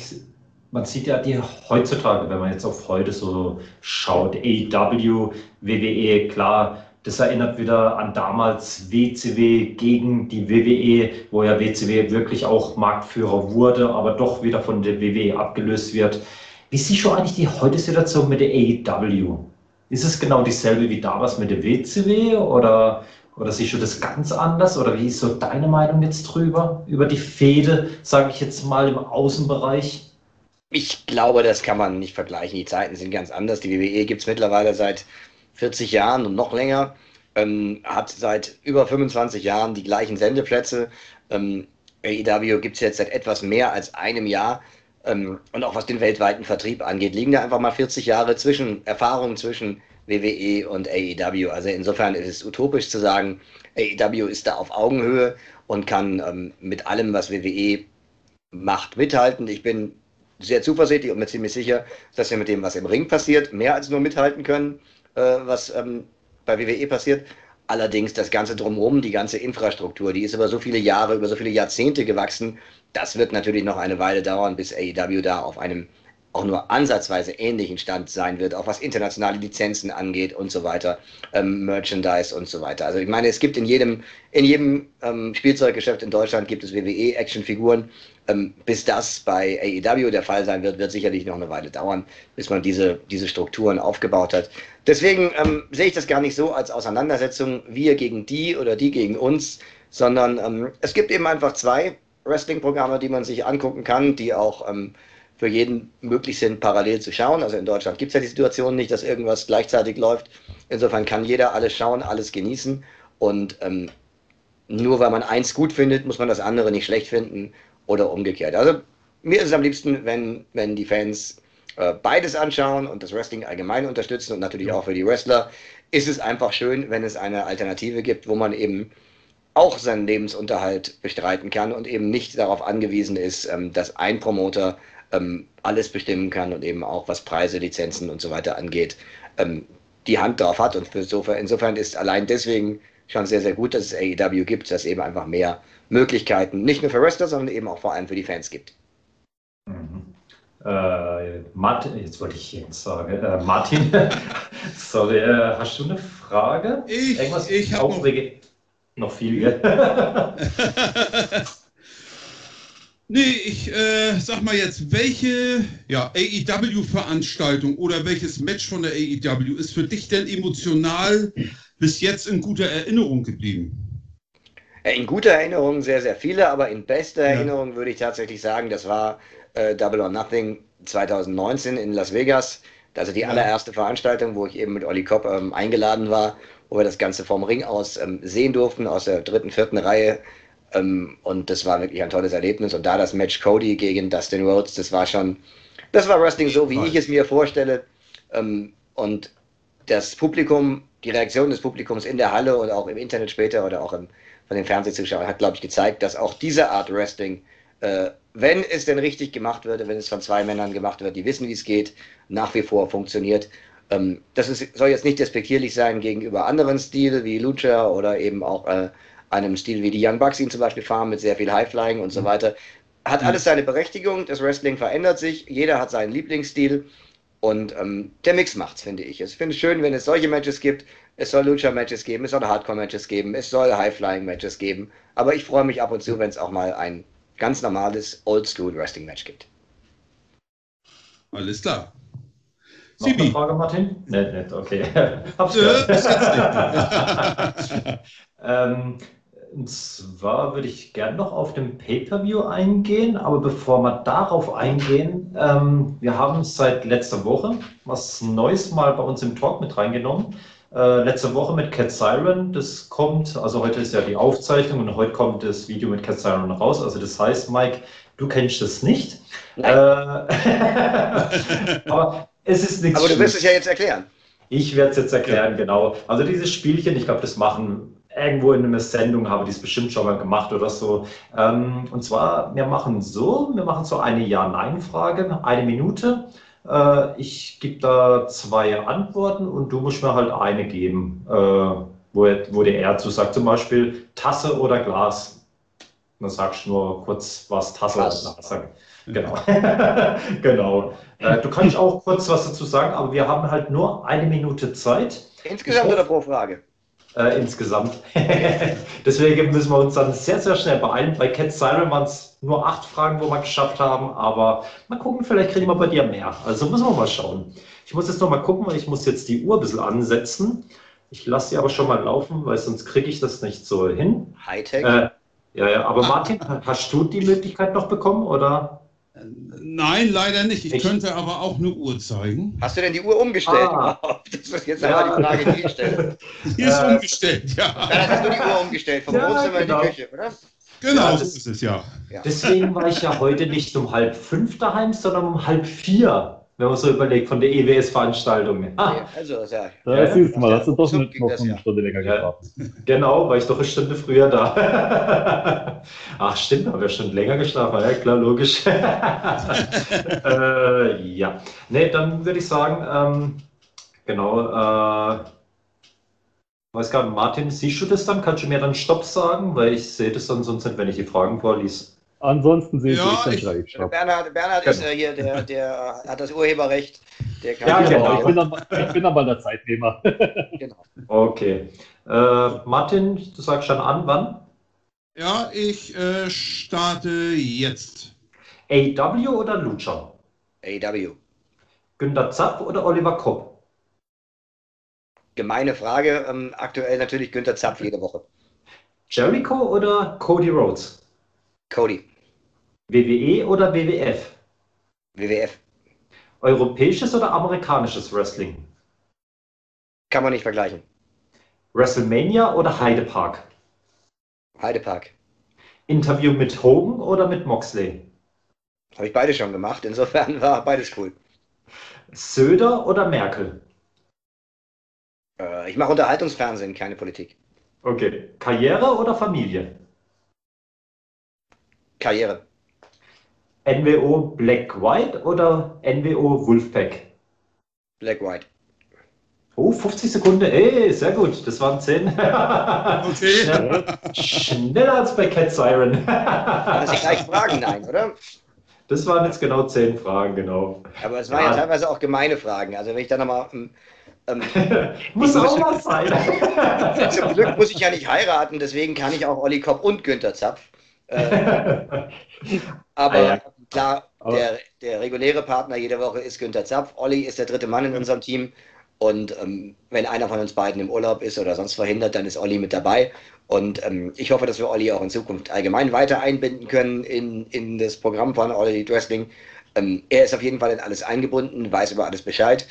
man sieht ja die heutzutage, wenn man jetzt auf heute so schaut, AEW, WWE, klar, das erinnert wieder an damals WCW gegen die WWE, wo ja WCW wirklich auch Marktführer wurde, aber doch wieder von der WWE abgelöst wird. Wie siehst du eigentlich die heutige Situation mit der AEW? Ist es genau dieselbe wie damals mit der WCW oder, oder siehst du das ganz anders? Oder wie ist so deine Meinung jetzt drüber, über die Fehde, sage ich jetzt mal, im Außenbereich? Ich glaube, das kann man nicht vergleichen. Die Zeiten sind ganz anders. Die WWE gibt es mittlerweile seit 40 Jahren und noch länger, ähm, hat seit über 25 Jahren die gleichen Sendeplätze. Ähm, AEW gibt es jetzt seit etwas mehr als einem Jahr. Ähm, und auch was den weltweiten Vertrieb angeht, liegen da einfach mal 40 Jahre zwischen Erfahrungen zwischen WWE und AEW. Also insofern ist es utopisch zu sagen, AEW ist da auf Augenhöhe und kann ähm, mit allem, was WWE macht, mithalten. Ich bin sehr zuversichtlich und mir ziemlich sicher, dass wir mit dem, was im Ring passiert, mehr als nur mithalten können, äh, was ähm, bei WWE passiert. Allerdings das Ganze drumherum, die ganze Infrastruktur, die ist über so viele Jahre, über so viele Jahrzehnte gewachsen. Das wird natürlich noch eine Weile dauern, bis AEW da auf einem auch nur ansatzweise ähnlichen Stand sein wird, auch was internationale Lizenzen angeht und so weiter, ähm, Merchandise und so weiter. Also ich meine, es gibt in jedem, in jedem ähm, Spielzeuggeschäft in Deutschland gibt es WWE-Actionfiguren. Ähm, bis das bei AEW der Fall sein wird, wird sicherlich noch eine Weile dauern, bis man diese, diese Strukturen aufgebaut hat. Deswegen ähm, sehe ich das gar nicht so als Auseinandersetzung, wir gegen die oder die gegen uns, sondern ähm, es gibt eben einfach zwei Wrestling-Programme, die man sich angucken kann, die auch ähm, für jeden möglich sind, parallel zu schauen. Also in Deutschland gibt es ja die Situation nicht, dass irgendwas gleichzeitig läuft. Insofern kann jeder alles schauen, alles genießen. Und ähm, nur weil man eins gut findet, muss man das andere nicht schlecht finden oder umgekehrt. Also mir ist es am liebsten, wenn, wenn die Fans äh, beides anschauen und das Wrestling allgemein unterstützen und natürlich auch für die Wrestler, ist es einfach schön, wenn es eine Alternative gibt, wo man eben auch seinen Lebensunterhalt bestreiten kann und eben nicht darauf angewiesen ist, ähm, dass ein Promoter ähm, alles bestimmen kann und eben auch was Preise, Lizenzen und so weiter angeht, ähm, die Hand drauf hat. Und insofern, insofern ist allein deswegen schon sehr, sehr gut, dass es AEW gibt, dass es eben einfach mehr Möglichkeiten nicht nur für Wrestler, sondern eben auch vor allem für die Fans gibt. Mhm. Äh, Martin, jetzt wollte ich Jens sagen. Äh, Martin, sorry, äh, hast du eine Frage? Ich, ich habe noch, noch viel. Nee, ich äh, sag mal jetzt, welche ja, AEW-Veranstaltung oder welches Match von der AEW ist für dich denn emotional bis jetzt in guter Erinnerung geblieben? Äh, in guter Erinnerung sehr, sehr viele, aber in bester ja. Erinnerung würde ich tatsächlich sagen, das war äh, Double or Nothing 2019 in Las Vegas. Also die allererste Veranstaltung, wo ich eben mit Olli Kopp ähm, eingeladen war, wo wir das Ganze vom Ring aus ähm, sehen durften, aus der dritten, vierten Reihe ähm, und das war wirklich ein tolles Erlebnis. Und da das Match Cody gegen Dustin Rhodes, das war schon, das war Wrestling so, wie ich es mir vorstelle. Ähm, und das Publikum, die Reaktion des Publikums in der Halle und auch im Internet später oder auch im, von den Fernsehzuschauern hat, glaube ich, gezeigt, dass auch diese Art Wrestling, äh, wenn es denn richtig gemacht wird, wenn es von zwei Männern gemacht wird, die wissen, wie es geht, nach wie vor funktioniert. Ähm, das ist, soll jetzt nicht despektierlich sein gegenüber anderen Stilen wie Lucha oder eben auch äh, einem Stil wie die Young Bucks ihn zum Beispiel fahren, mit sehr viel Highflying und so mhm. weiter. Hat mhm. alles seine Berechtigung, das Wrestling verändert sich, jeder hat seinen Lieblingsstil und ähm, der Mix macht's, finde ich. Ich finde es schön, wenn es solche Matches gibt. Es soll Lucha-Matches geben, es soll Hardcore-Matches geben, es soll High-Flying-Matches geben. Aber ich freue mich ab und zu, wenn es auch mal ein ganz normales Oldschool-Wrestling-Match gibt. Alles klar. Noch eine Frage, Martin? Nett, nett, okay. Hab's ähm, und zwar würde ich gerne noch auf den Pay-Per-View eingehen, aber bevor wir darauf eingehen, ähm, wir haben seit letzter Woche was Neues mal bei uns im Talk mit reingenommen. Äh, letzte Woche mit Cat Siren, das kommt, also heute ist ja die Aufzeichnung und heute kommt das Video mit Cat Siren raus. Also das heißt, Mike, du kennst das nicht. Äh, aber es ist nichts. Aber du wirst es ja jetzt erklären. Ich werde es jetzt erklären, genau. Also dieses Spielchen, ich glaube, das machen irgendwo in einer Sendung habe ich es bestimmt schon mal gemacht oder so. Ähm, und zwar, wir machen so, wir machen so eine Ja-Nein-Frage, eine Minute. Äh, ich gebe da zwei Antworten und du musst mir halt eine geben, äh, wo, wo der er zu sagt, zum Beispiel Tasse oder Glas. dann sagst du nur kurz, was Tasse oder Glas sagt. Genau. genau. Äh, du kannst auch kurz was dazu sagen, aber wir haben halt nur eine Minute Zeit. Insgesamt hoffe, oder pro Frage? Äh, insgesamt. Deswegen müssen wir uns dann sehr, sehr schnell beeilen. Bei Cat Siren waren es nur acht Fragen, wo wir geschafft haben, aber mal gucken, vielleicht kriegen wir bei dir mehr. Also müssen wir mal schauen. Ich muss jetzt noch mal gucken, weil ich muss jetzt die Uhr ein bisschen ansetzen. Ich lasse sie aber schon mal laufen, weil sonst kriege ich das nicht so hin. Hightech. Äh, ja, ja, aber Martin, hast du die Möglichkeit noch bekommen oder? Nein, leider nicht. Ich, ich, könnte aber auch eine Uhr zeigen. Hast du denn die Uhr umgestellt ah. Das ist jetzt ja. die Frage, die ich stelle. Die ist äh, umgestellt, ja. Dann hast du die Uhr umgestellt, vom ja, Wohnzimmer genau. in die Küche, oder? Genau, ja, das, so ist es, ja. Deswegen war ich ja heute nicht um halb fünf daheim, sondern um halb vier. wenn man so überlegt, von der EWS-Veranstaltung. Ah. Also, ja. Da ja, siehst du mal, hast du doch mit noch eine Stunde länger gebraucht. Genau, war ich doch eine Stunde früher da. Ach, stimmt, habe ja schon länger geschlafen. Ja, klar, logisch. äh, ja, nee, dann würde ich sagen, ähm, genau, äh, weiß gar nicht, Martin, siehst du das dann? Kannst du mir dann Stopp sagen? Weil ich sehe das dann sonst nicht, wenn ich die Fragen vorlese. Ansonsten sehe ja, ich dann ich, Bernhard, Bernhard ist ja hier, der, der hat das Urheberrecht. Der ja, genau. Ich bin, dann, ich bin dann mal der Zeitnehmer. genau. Okay. Äh, Martin, du sagst schon an, wann? Ja, ich äh, starte jetzt. AW oder Lucha? AW. Günter Zapp oder Oliver Kopp? Gemeine Frage. Ähm, aktuell natürlich Günter Zapf jede Woche. Jericho oder Cody Rhodes? Cody. WWE oder WWF? WWF. Europäisches oder amerikanisches Wrestling? Kann man nicht vergleichen. WrestleMania oder Heidepark? Heidepark. Interview mit Hogan oder mit Moxley? Habe ich beide schon gemacht, insofern war beides cool. Söder oder Merkel? Äh, ich mache Unterhaltungsfernsehen, keine Politik. Okay. Karriere oder Familie? Karriere. NWO Black White oder NWO Wolfpack? Black White. Oh, 50 Sekunden. Ey, sehr gut. Das waren 10. okay. Schnell, schneller als bei Cat Siren. Kann ich gleich fragen? Nein, oder? Das waren jetzt genau 10 Fragen, genau. Aber es waren ja, ja teilweise auch gemeine Fragen. Also wenn ich da nochmal... Ähm, muss auch mal sein. Zum Glück muss ich ja nicht heiraten, deswegen kann ich auch Olli Kopp und Günther Zapf. Äh, aber ah, ja. klar, der, der reguläre Partner jede Woche ist Günther Zapf. Olli ist der dritte Mann in unserem Team. Und ähm, wenn einer von uns beiden im Urlaub ist oder sonst verhindert, dann ist Olli mit dabei. Und ähm, ich hoffe, dass wir Olli auch in Zukunft allgemein weiter einbinden können in, in das Programm von Olli Wrestling. Ähm, er ist auf jeden Fall in alles eingebunden, weiß über alles Bescheid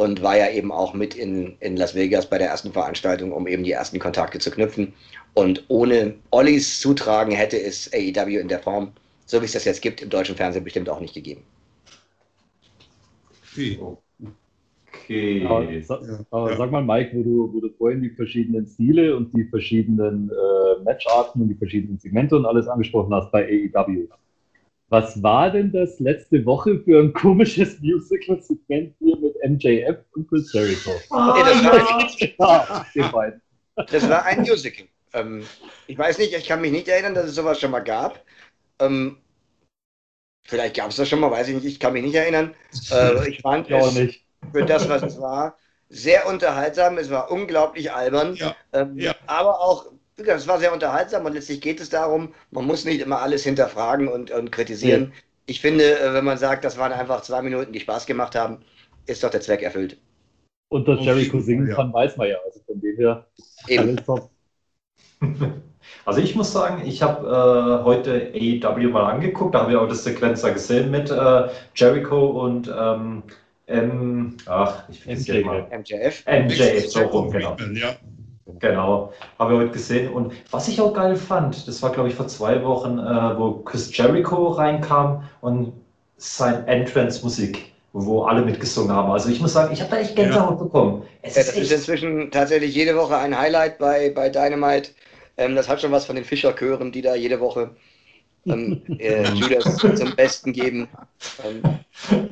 und war ja eben auch mit in, in Las Vegas bei der ersten Veranstaltung, um eben die ersten Kontakte zu knüpfen. Und ohne Ollis Zutragen hätte es AEW in der Form, so wie es das jetzt gibt, im deutschen Fernsehen bestimmt auch nicht gegeben. Okay. okay. Aber, sag, aber sag mal, Mike, wo du, wo du vorhin die verschiedenen Stile und die verschiedenen äh, Matcharten und die verschiedenen Segmente und alles angesprochen hast bei AEW. Was war denn das letzte Woche für ein komisches Musical-Segment hier mit MJF und Chris Jericho? Oh, nee, das, war ein, das war ein Musical. Ähm, ich weiß nicht, ich kann mich nicht erinnern, dass es sowas schon mal gab. Ähm, vielleicht gab es das schon mal, weiß ich nicht, ich kann mich nicht erinnern. Äh, ich fand ich es nicht. für das, was es war, sehr unterhaltsam. Es war unglaublich albern, ja. Ähm, ja. aber auch es war sehr unterhaltsam und letztlich geht es darum, man muss nicht immer alles hinterfragen und, und kritisieren. Ja. Ich finde, äh, wenn man sagt, das waren einfach zwei Minuten, die Spaß gemacht haben, ist doch der Zweck erfüllt. Und das Jericho singen ja. kann, weiß man ja. Also von dem her, Eben. Also ich muss sagen, ich habe äh, heute AEW mal angeguckt, da habe ich auch das Sequenzer gesehen mit äh, Jericho und ähm, M, ach, ich finde es mal. MJF. MJF, so rum, genau. Ja. Genau, habe ich heute gesehen. Und was ich auch geil fand, das war glaube ich vor zwei Wochen, äh, wo Chris Jericho reinkam und sein Entrance-Musik, wo alle mitgesungen haben. Also ich muss sagen, ich habe da echt Gänsehaut ja. bekommen. Es ja, das ist, ist inzwischen tatsächlich jede Woche ein Highlight bei, bei Dynamite. Ähm, das hat schon was von den Fischerchören, die da jede Woche ähm, äh, Judas zum Besten geben. Ähm,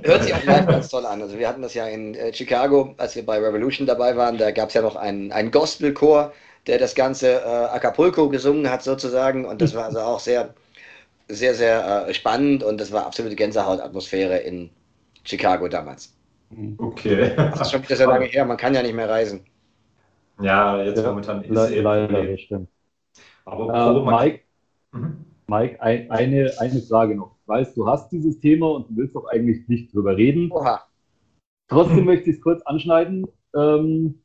hört sich auch live ganz toll an. Also wir hatten das ja in äh, Chicago, als wir bei Revolution dabei waren, da gab es ja noch einen, einen Gospelchor, der das ganze äh, Acapulco gesungen hat sozusagen und das war also auch sehr, sehr, sehr äh, spannend und das war absolute Gänsehautatmosphäre in Chicago damals. Okay. Das ist schon wieder sehr lange her, man kann ja nicht mehr reisen. Ja, jetzt ja, momentan ist es leider, das stimmt. Aber äh, Mike, mhm. Mike ein, eine, eine Frage noch. Ich weiß, du hast dieses Thema und du willst doch eigentlich nicht drüber reden. Oha. Trotzdem möchte ich es kurz anschneiden. Ähm,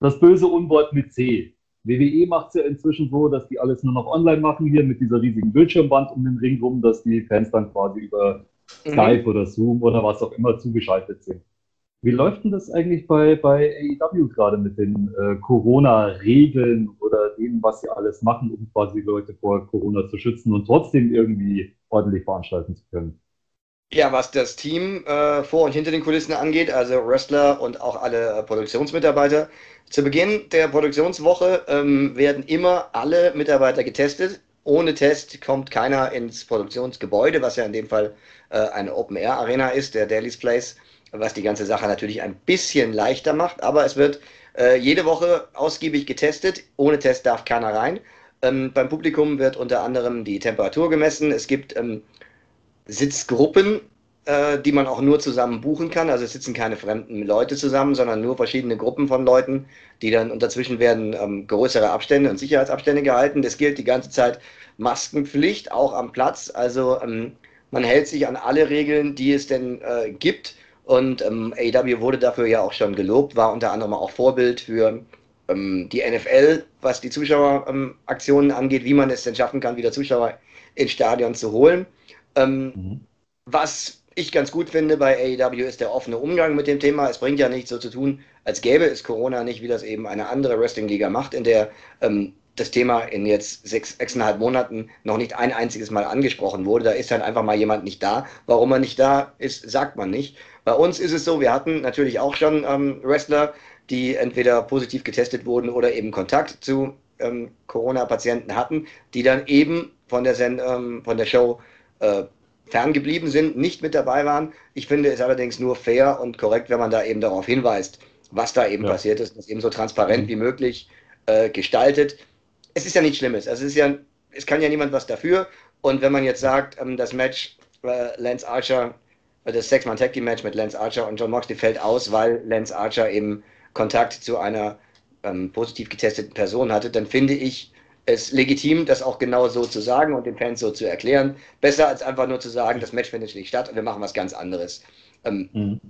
das böse Unwort mit C. WWE macht es ja inzwischen so, dass die alles nur noch online machen, hier mit dieser riesigen Bildschirmwand um den Ring rum, dass die Fans dann quasi über mhm. Skype oder Zoom oder was auch immer zugeschaltet sind. Wie läuft denn das eigentlich bei, bei AEW gerade mit den äh, Corona-Regeln oder dem, was sie alles machen, um quasi Leute vor Corona zu schützen und trotzdem irgendwie ordentlich veranstalten zu können? Ja, was das Team äh, vor und hinter den Kulissen angeht, also Wrestler und auch alle äh, Produktionsmitarbeiter. Zu Beginn der Produktionswoche ähm, werden immer alle Mitarbeiter getestet. Ohne Test kommt keiner ins Produktionsgebäude, was ja in dem Fall äh, eine Open-Air-Arena ist, der Daily's Place, was die ganze Sache natürlich ein bisschen leichter macht. Aber es wird äh, jede Woche ausgiebig getestet. Ohne Test darf keiner rein. Ähm, beim Publikum wird unter anderem die Temperatur gemessen. Es gibt ähm, Sitzgruppen, äh, die man auch nur zusammen buchen kann. Also es sitzen keine fremden Leute zusammen, sondern nur verschiedene Gruppen von Leuten, die dann und dazwischen werden ähm, größere Abstände und Sicherheitsabstände gehalten. Das gilt die ganze Zeit Maskenpflicht, auch am Platz. Also ähm, man hält sich an alle Regeln, die es denn äh, gibt. Und ähm, AW wurde dafür ja auch schon gelobt, war unter anderem auch Vorbild für ähm, die NFL, was die Zuschaueraktionen angeht, wie man es denn schaffen kann, wieder Zuschauer ins Stadion zu holen. Ähm, mhm. Was ich ganz gut finde bei AEW ist der offene Umgang mit dem Thema. Es bringt ja nicht so zu tun, als gäbe es Corona nicht, wie das eben eine andere Wrestling-Liga macht, in der ähm, das Thema in jetzt sechs, sechseinhalb Monaten noch nicht ein einziges Mal angesprochen wurde. Da ist halt einfach mal jemand nicht da. Warum er nicht da ist, sagt man nicht. Bei uns ist es so, wir hatten natürlich auch schon ähm, Wrestler, die entweder positiv getestet wurden oder eben Kontakt zu ähm, Corona-Patienten hatten, die dann eben von der, Sen ähm, von der Show äh, ferngeblieben sind, nicht mit dabei waren. Ich finde es allerdings nur fair und korrekt, wenn man da eben darauf hinweist, was da eben ja. passiert ist, das eben so transparent mhm. wie möglich äh, gestaltet. Es ist ja nichts Schlimmes. Also es ist ja, es kann ja niemand was dafür. Und wenn man jetzt sagt, ähm, das Match äh, Lance Archer, das Six-Man Tag Team Match mit Lance Archer und John Moxley fällt aus, weil Lance Archer eben Kontakt zu einer ähm, positiv getesteten Person hatte, dann finde ich, es legitim, das auch genau so zu sagen und den Fans so zu erklären. Besser als einfach nur zu sagen, das Match findet nicht statt und wir machen was ganz anderes. Ähm, mhm.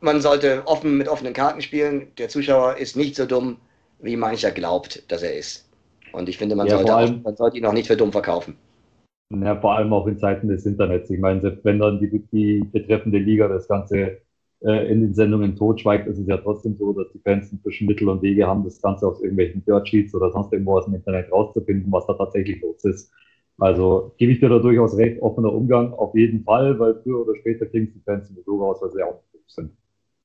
Man sollte offen mit offenen Karten spielen. Der Zuschauer ist nicht so dumm, wie mancher glaubt, dass er ist. Und ich finde, man, ja, sollte, auch, man sollte ihn auch nicht für dumm verkaufen. Ja, vor allem auch in Zeiten des Internets. Ich meine, selbst wenn dann die, die betreffende Liga das Ganze äh, in den Sendungen totschweigt, ist es ja trotzdem so, dass die Fans inzwischen Mittel und Wege haben, das Ganze aus irgendwelchen Dirt-Sheets oder sonst irgendwo aus dem Internet rauszufinden, was da tatsächlich los ist. Also gebe ich dir da durchaus recht, offener Umgang auf jeden Fall, weil früher oder später kriegen die Fans sowieso raus, weil sie auch sind.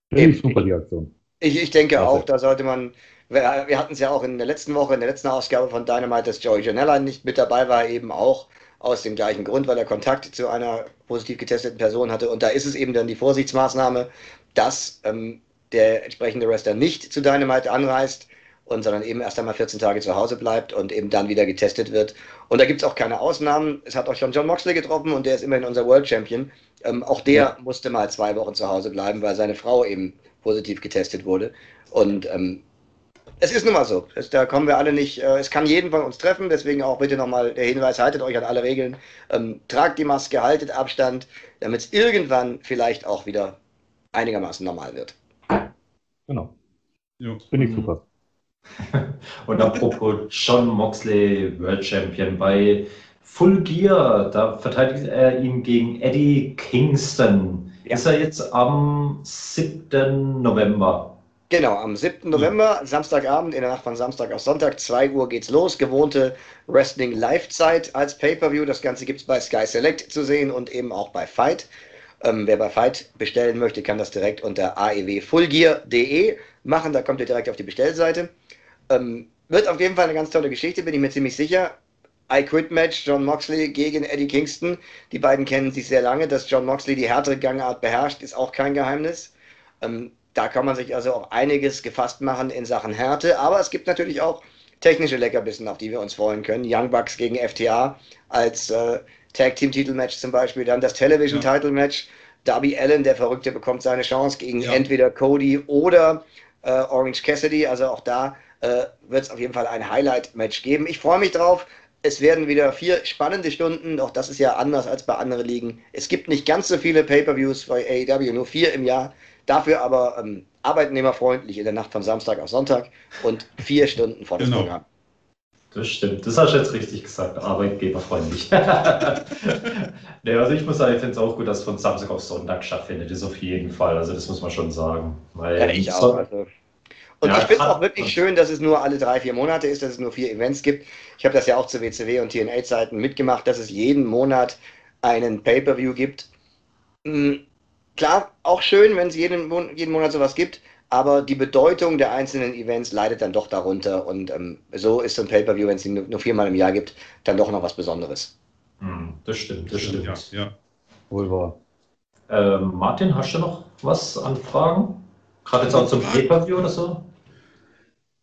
Finde ich super, die Aktion. Ich, ich denke also. auch, da sollte man, wir, wir hatten es ja auch in der letzten Woche, in der letzten Ausgabe von Dynamite, dass Joey Janella nicht mit dabei war, eben auch aus dem gleichen Grund, weil er Kontakt zu einer positiv getesteten Person hatte. Und da ist es eben dann die Vorsichtsmaßnahme, dass ähm, der entsprechende Wrestler nicht zu Dynamite anreist und sondern eben erst einmal 14 Tage zu Hause bleibt und eben dann wieder getestet wird. Und da gibt es auch keine Ausnahmen. Es hat auch schon John Moxley getroffen und der ist immerhin unser World Champion. Ähm, auch der ja. musste mal zwei Wochen zu Hause bleiben, weil seine Frau eben positiv getestet wurde. Und ähm, es ist nun mal so. Es, da kommen wir alle nicht. Äh, es kann jeden von uns treffen. Deswegen auch bitte nochmal der Hinweis: haltet euch an alle Regeln. Ähm, tragt die Maske, haltet Abstand, damit es irgendwann vielleicht auch wieder einigermaßen normal wird. Genau. Ja. Finde ich super. Und apropos John Moxley, World Champion bei Full Gear, da verteidigt er ihn gegen Eddie Kingston. Ja. Ist er jetzt am 7. November? Genau, am 7. November, Samstagabend, in der Nacht von Samstag auf Sonntag, 2 Uhr geht's los. Gewohnte Wrestling Live-Zeit als Pay-Per-View. Das Ganze gibt es bei Sky Select zu sehen und eben auch bei Fight. Ähm, wer bei Fight bestellen möchte, kann das direkt unter aewfullgear.de machen. Da kommt ihr direkt auf die Bestellseite. Ähm, wird auf jeden Fall eine ganz tolle Geschichte, bin ich mir ziemlich sicher. I Quit Match, John Moxley gegen Eddie Kingston. Die beiden kennen sich sehr lange. Dass John Moxley die härtere Gangart beherrscht, ist auch kein Geheimnis. Ähm, da kann man sich also auch einiges gefasst machen in Sachen Härte. Aber es gibt natürlich auch technische Leckerbissen, auf die wir uns freuen können. Young Bucks gegen FTA als äh, Tag Team Titelmatch zum Beispiel, dann das Television. Title Match. Darby Allen, der Verrückte, bekommt seine Chance gegen ja. entweder Cody oder äh, Orange Cassidy. Also auch da äh, wird es auf jeden Fall ein Highlight-Match geben. Ich freue mich drauf. Es werden wieder vier spannende Stunden, auch das ist ja anders als bei anderen Ligen. Es gibt nicht ganz so viele Pay-Per-Views bei AEW, nur vier im Jahr. Dafür aber ähm, arbeitnehmerfreundlich in der Nacht von Samstag auf Sonntag und vier Stunden vor dem genau. Programm. Das stimmt, das hast du jetzt richtig gesagt, arbeitgeberfreundlich. nee, also ich muss sagen, ich finde es auch gut, dass von Samstag auf Sonntag stattfindet, das ist auf jeden Fall, also das muss man schon sagen. Weil ja, ich auch. Also. Und ja, ich finde es auch wirklich schön, dass es nur alle drei, vier Monate ist, dass es nur vier Events gibt. Ich habe das ja auch zu WCW und TNA-Zeiten mitgemacht, dass es jeden Monat einen Pay-Per-View gibt. Hm, klar, auch schön, wenn es jeden, jeden Monat sowas gibt, aber die Bedeutung der einzelnen Events leidet dann doch darunter und ähm, so ist so ein Pay-Per-View, wenn es ihn nur viermal im Jahr gibt, dann doch noch was Besonderes. Hm, das stimmt, das stimmt. Ja, ja. Wohl wahr. Ähm, Martin, hast du noch was an Fragen? Gerade jetzt auch zum Pay-Per-View oder so?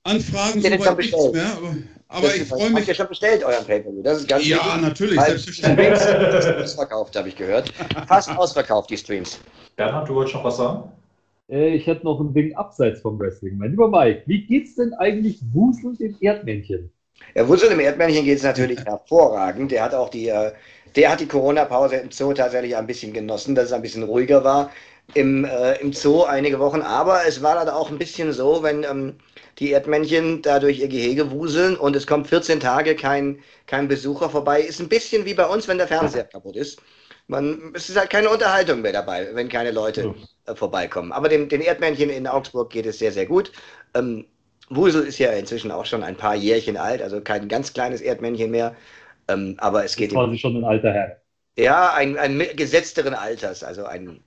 Anfragen soweit nichts mehr, aber, aber Das ich freue Habt ihr mich. schon bestellt, euren Pay-Per-View? Das ist ganz Ja, wichtig. natürlich, Weil selbstverständlich. Ausverkauft, habe ich gehört. Fast ausverkauft, die Streams. Bernhard, du wolltest noch was sagen? Äh, ich hätte noch ein Ding abseits vom Wrestling. Mein lieber Mike, wie geht's denn eigentlich Wusel dem Erdmännchen? Ja, Wurzel im Erdmännchen geht es natürlich hervorragend. Der hat auch die, äh, der hat die Corona-Pause im Zoo tatsächlich ein bisschen genossen, dass es ein bisschen ruhiger war im, äh, im Zoo einige Wochen. Aber es war dann auch ein bisschen so, wenn ähm, die Erdmännchen da durch ihr Gehege wuseln und es kommt 14 Tage kein, kein Besucher vorbei. Ist ein bisschen wie bei uns, wenn der Fernseher kaputt ist. Man, es ist halt keine Unterhaltung mehr dabei, wenn keine Leute äh, vorbeikommen. Aber dem, den Erdmännchen in Augsburg geht es sehr, sehr gut. Ähm, Wusel ist ja inzwischen auch schon ein paar Jährchen alt, also kein ganz kleines Erdmännchen mehr. Ähm, aber es geht Quasi schon ein alter Herr. ja, ein, ein gesetzteren Alters, also ein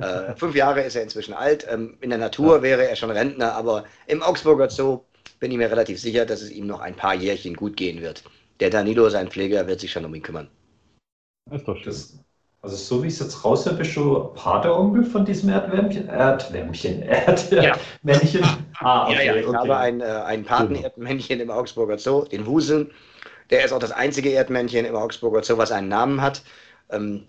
äh, fünf Jahre ist er inzwischen alt. Ähm, in der Natur wäre er schon Rentner, aber im Augsburger Zoo bin ich mir relativ sicher, dass es ihm noch ein paar Jährchen gut gehen wird. Der Danilo, sein Pfleger, wird sich schon um ihn kümmern. Ist doch schön. Das, also so wie ich es jetzt raushöre, bist du Pateronkel von diesem Erdwärmchen? Erdwärmchen, Erdmännchen? Ah, Ja, ja, okay, ich okay. habe ein, äh, ein Patenerdmännchen im Augsburger Zoo, den Wuseln. Der ist auch das einzige Erdmännchen im Augsburger Zoo, was einen Namen hat. Ähm,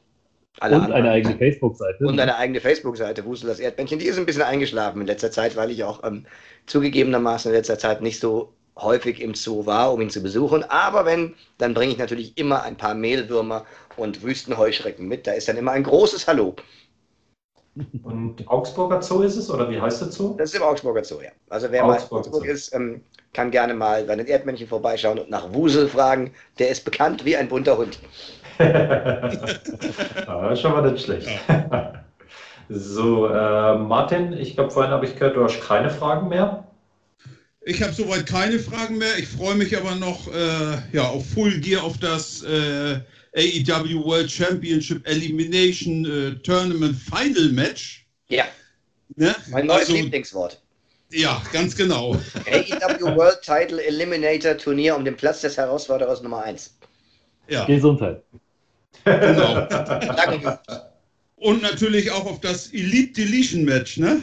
alle Und anderen- eine eigene Facebook-Seite. Und eine eigene Facebook-Seite, Wusel das Erdmännchen. Die ist ein bisschen eingeschlafen in letzter Zeit, weil ich auch ähm, zugegebenermaßen in letzter Zeit nicht so häufig im Zoo war, um ihn zu besuchen. Aber wenn, dann bringe ich natürlich immer ein paar Mehlwürmer und Wüstenheuschrecken mit. Da ist dann immer ein großes Hallo. Und Augsburger Zoo ist es, oder wie heißt der Zoo? Das ist im Augsburger Zoo, ja. Also wer mal in Augsburger Augsburg Zoo. ist, ähm, kann gerne mal bei den Erdmännchen vorbeischauen und nach Wusel fragen. Der ist bekannt wie ein bunter Hund. Ja, schon mal nicht schlecht. So, äh, Martin, ich glaube, vorhin habe ich gehört, du hast keine Fragen mehr. Ich habe soweit keine Fragen mehr. Ich freue mich aber noch äh, ja, auf Full Gear, auf das äh, AEW World Championship Elimination äh, Tournament Final Match. Ja, Ne? mein neues Also, Lieblingswort. ja, ganz genau. AEW World Title Eliminator Turnier um den Platz des Herausforderers Nummer 1. Ja, Gesundheit. Genau. Danke. Und natürlich auch auf das Elite Deletion Match, ne?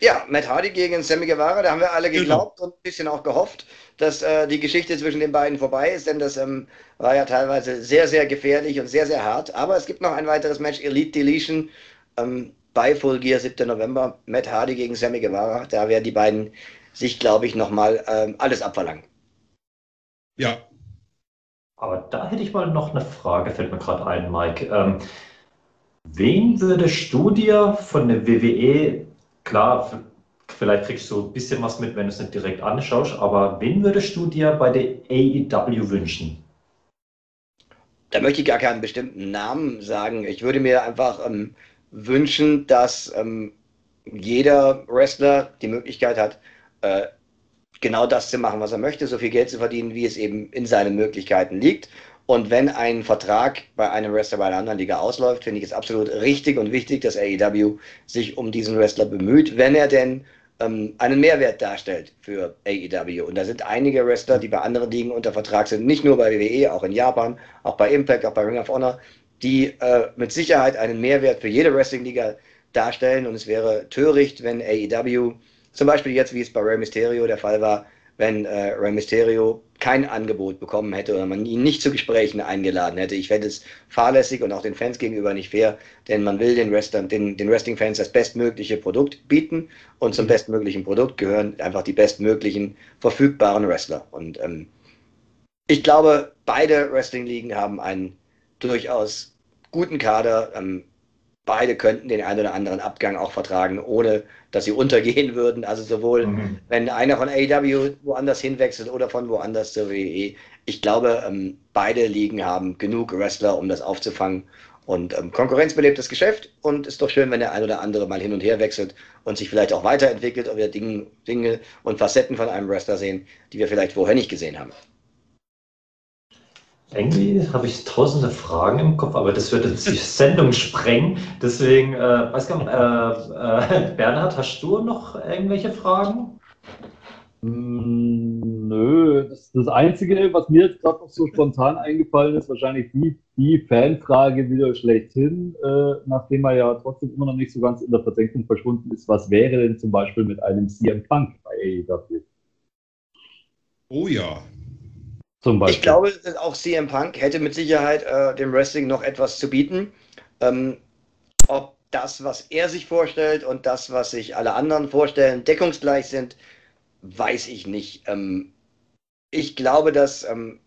Ja, Matt Hardy gegen Sammy Guevara, da haben wir alle Genau. geglaubt und ein bisschen auch gehofft, dass äh, die Geschichte zwischen den beiden vorbei ist, denn das ähm, war ja teilweise sehr, sehr gefährlich und sehr, sehr hart. Aber es gibt noch ein weiteres Match, Elite Deletion, ähm, bei Full Gear, 7. November, Matt Hardy gegen Sammy Guevara. Da werden die beiden sich, glaube ich, nochmal ähm, alles abverlangen. Ja. Aber da hätte ich mal noch eine Frage, fällt mir gerade ein, Mike. Ähm, wen würdest du dir von der WWE, klar, vielleicht kriegst du ein bisschen was mit, wenn du es nicht direkt anschaust, aber wen würdest du dir bei der AEW wünschen? Da möchte ich gar keinen bestimmten Namen sagen. Ich würde mir einfach ähm, wünschen, dass ähm, jeder Wrestler die Möglichkeit hat, äh, genau das zu machen, was er möchte, so viel Geld zu verdienen, wie es eben in seinen Möglichkeiten liegt. Und wenn ein Vertrag bei einem Wrestler bei einer anderen Liga ausläuft, finde ich es absolut richtig und wichtig, dass AEW sich um diesen Wrestler bemüht, wenn er denn ähm, einen Mehrwert darstellt für AEW. Und da sind einige Wrestler, die bei anderen Ligen unter Vertrag sind, nicht nur bei WWE, auch in Japan, auch bei Impact, auch bei Ring of Honor, die äh, mit Sicherheit einen Mehrwert für jede Wrestling-Liga darstellen. Und es wäre töricht, wenn AEW, zum Beispiel jetzt, wie es bei Rey Mysterio der Fall war, wenn äh, Rey Mysterio kein Angebot bekommen hätte oder man ihn nicht zu Gesprächen eingeladen hätte. Ich fände es fahrlässig und auch den Fans gegenüber nicht fair, denn man will den, Wrestlern, den, den Wrestling-Fans das bestmögliche Produkt bieten und zum bestmöglichen Produkt gehören einfach die bestmöglichen verfügbaren Wrestler. Und ähm, ich glaube, beide Wrestling-Ligen haben einen durchaus guten Kader. Ähm, beide könnten den einen oder anderen Abgang auch vertragen, ohne dass sie untergehen würden. Also sowohl Mhm. wenn einer von AEW woanders hinwechselt oder von woanders zur WWE. Ich glaube, ähm, beide Ligen haben genug Wrestler, um das aufzufangen. Und ähm, Konkurrenz belebt das Geschäft und ist doch schön, wenn der ein oder andere mal hin und her wechselt und sich vielleicht auch weiterentwickelt und wir Dinge, Dinge und Facetten von einem Wrestler sehen, die wir vielleicht vorher nicht gesehen haben. Irgendwie habe ich tausende Fragen im Kopf, aber das würde die Sendung sprengen. Deswegen, äh, weiß gar nicht, äh, äh, Bernhard, hast du noch irgendwelche Fragen? Mm, nö, das, das Einzige, was mir jetzt gerade noch so spontan eingefallen ist, wahrscheinlich die, die Fanfrage wieder schlechthin, äh, nachdem er ja trotzdem immer noch nicht so ganz in der Versenkung verschwunden ist. Was wäre denn zum Beispiel mit einem CM Punk bei AEW? Oh ja, zum Beispiel. Ich glaube, auch CM Punk hätte mit Sicherheit äh, dem Wrestling noch etwas zu bieten. Ähm, ob das, was er sich vorstellt und das, was sich alle anderen vorstellen, deckungsgleich sind, weiß ich nicht. Ähm, ich glaube, dass ähm,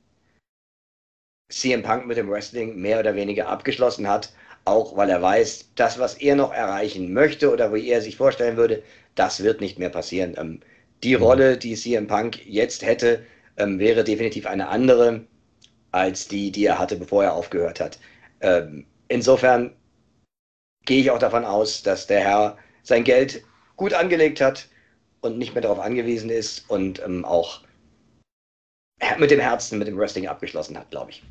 CM Punk mit dem Wrestling mehr oder weniger abgeschlossen hat, auch weil er weiß, das, was er noch erreichen möchte oder wie er sich vorstellen würde, das wird nicht mehr passieren. Ähm, die mhm. Rolle, die CM Punk jetzt hätte, ähm, wäre definitiv eine andere als die, die er hatte, bevor er aufgehört hat. Ähm, insofern gehe ich auch davon aus, dass der Herr sein Geld gut angelegt hat und nicht mehr darauf angewiesen ist und ähm, auch mit dem Herzen, mit dem Wrestling abgeschlossen hat, glaube ich.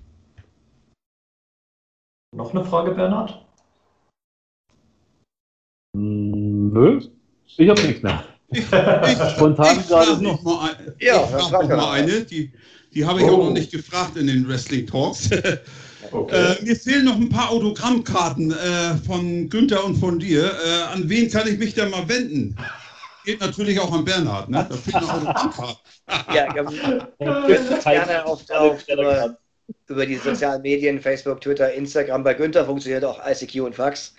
Noch eine Frage, Bernhard? Nö, ich habe nichts mehr. Ich, ich, Spontan ich gerade noch mal, ein, ja, ich frage noch mal eine, die, die habe ich oh. auch noch nicht gefragt in den Wrestling Talks. Okay. Äh, mir fehlen noch ein paar Autogrammkarten äh, von Günther und von dir. Äh, an wen kann ich mich denn mal wenden? Geht natürlich auch an Bernhard, ne? Da fehlen noch Autogrammkarten. ja, gerne auf, auf über, über, die sozialen Medien, Facebook, Twitter, Instagram. Bei Günther funktioniert auch ICQ und Fax.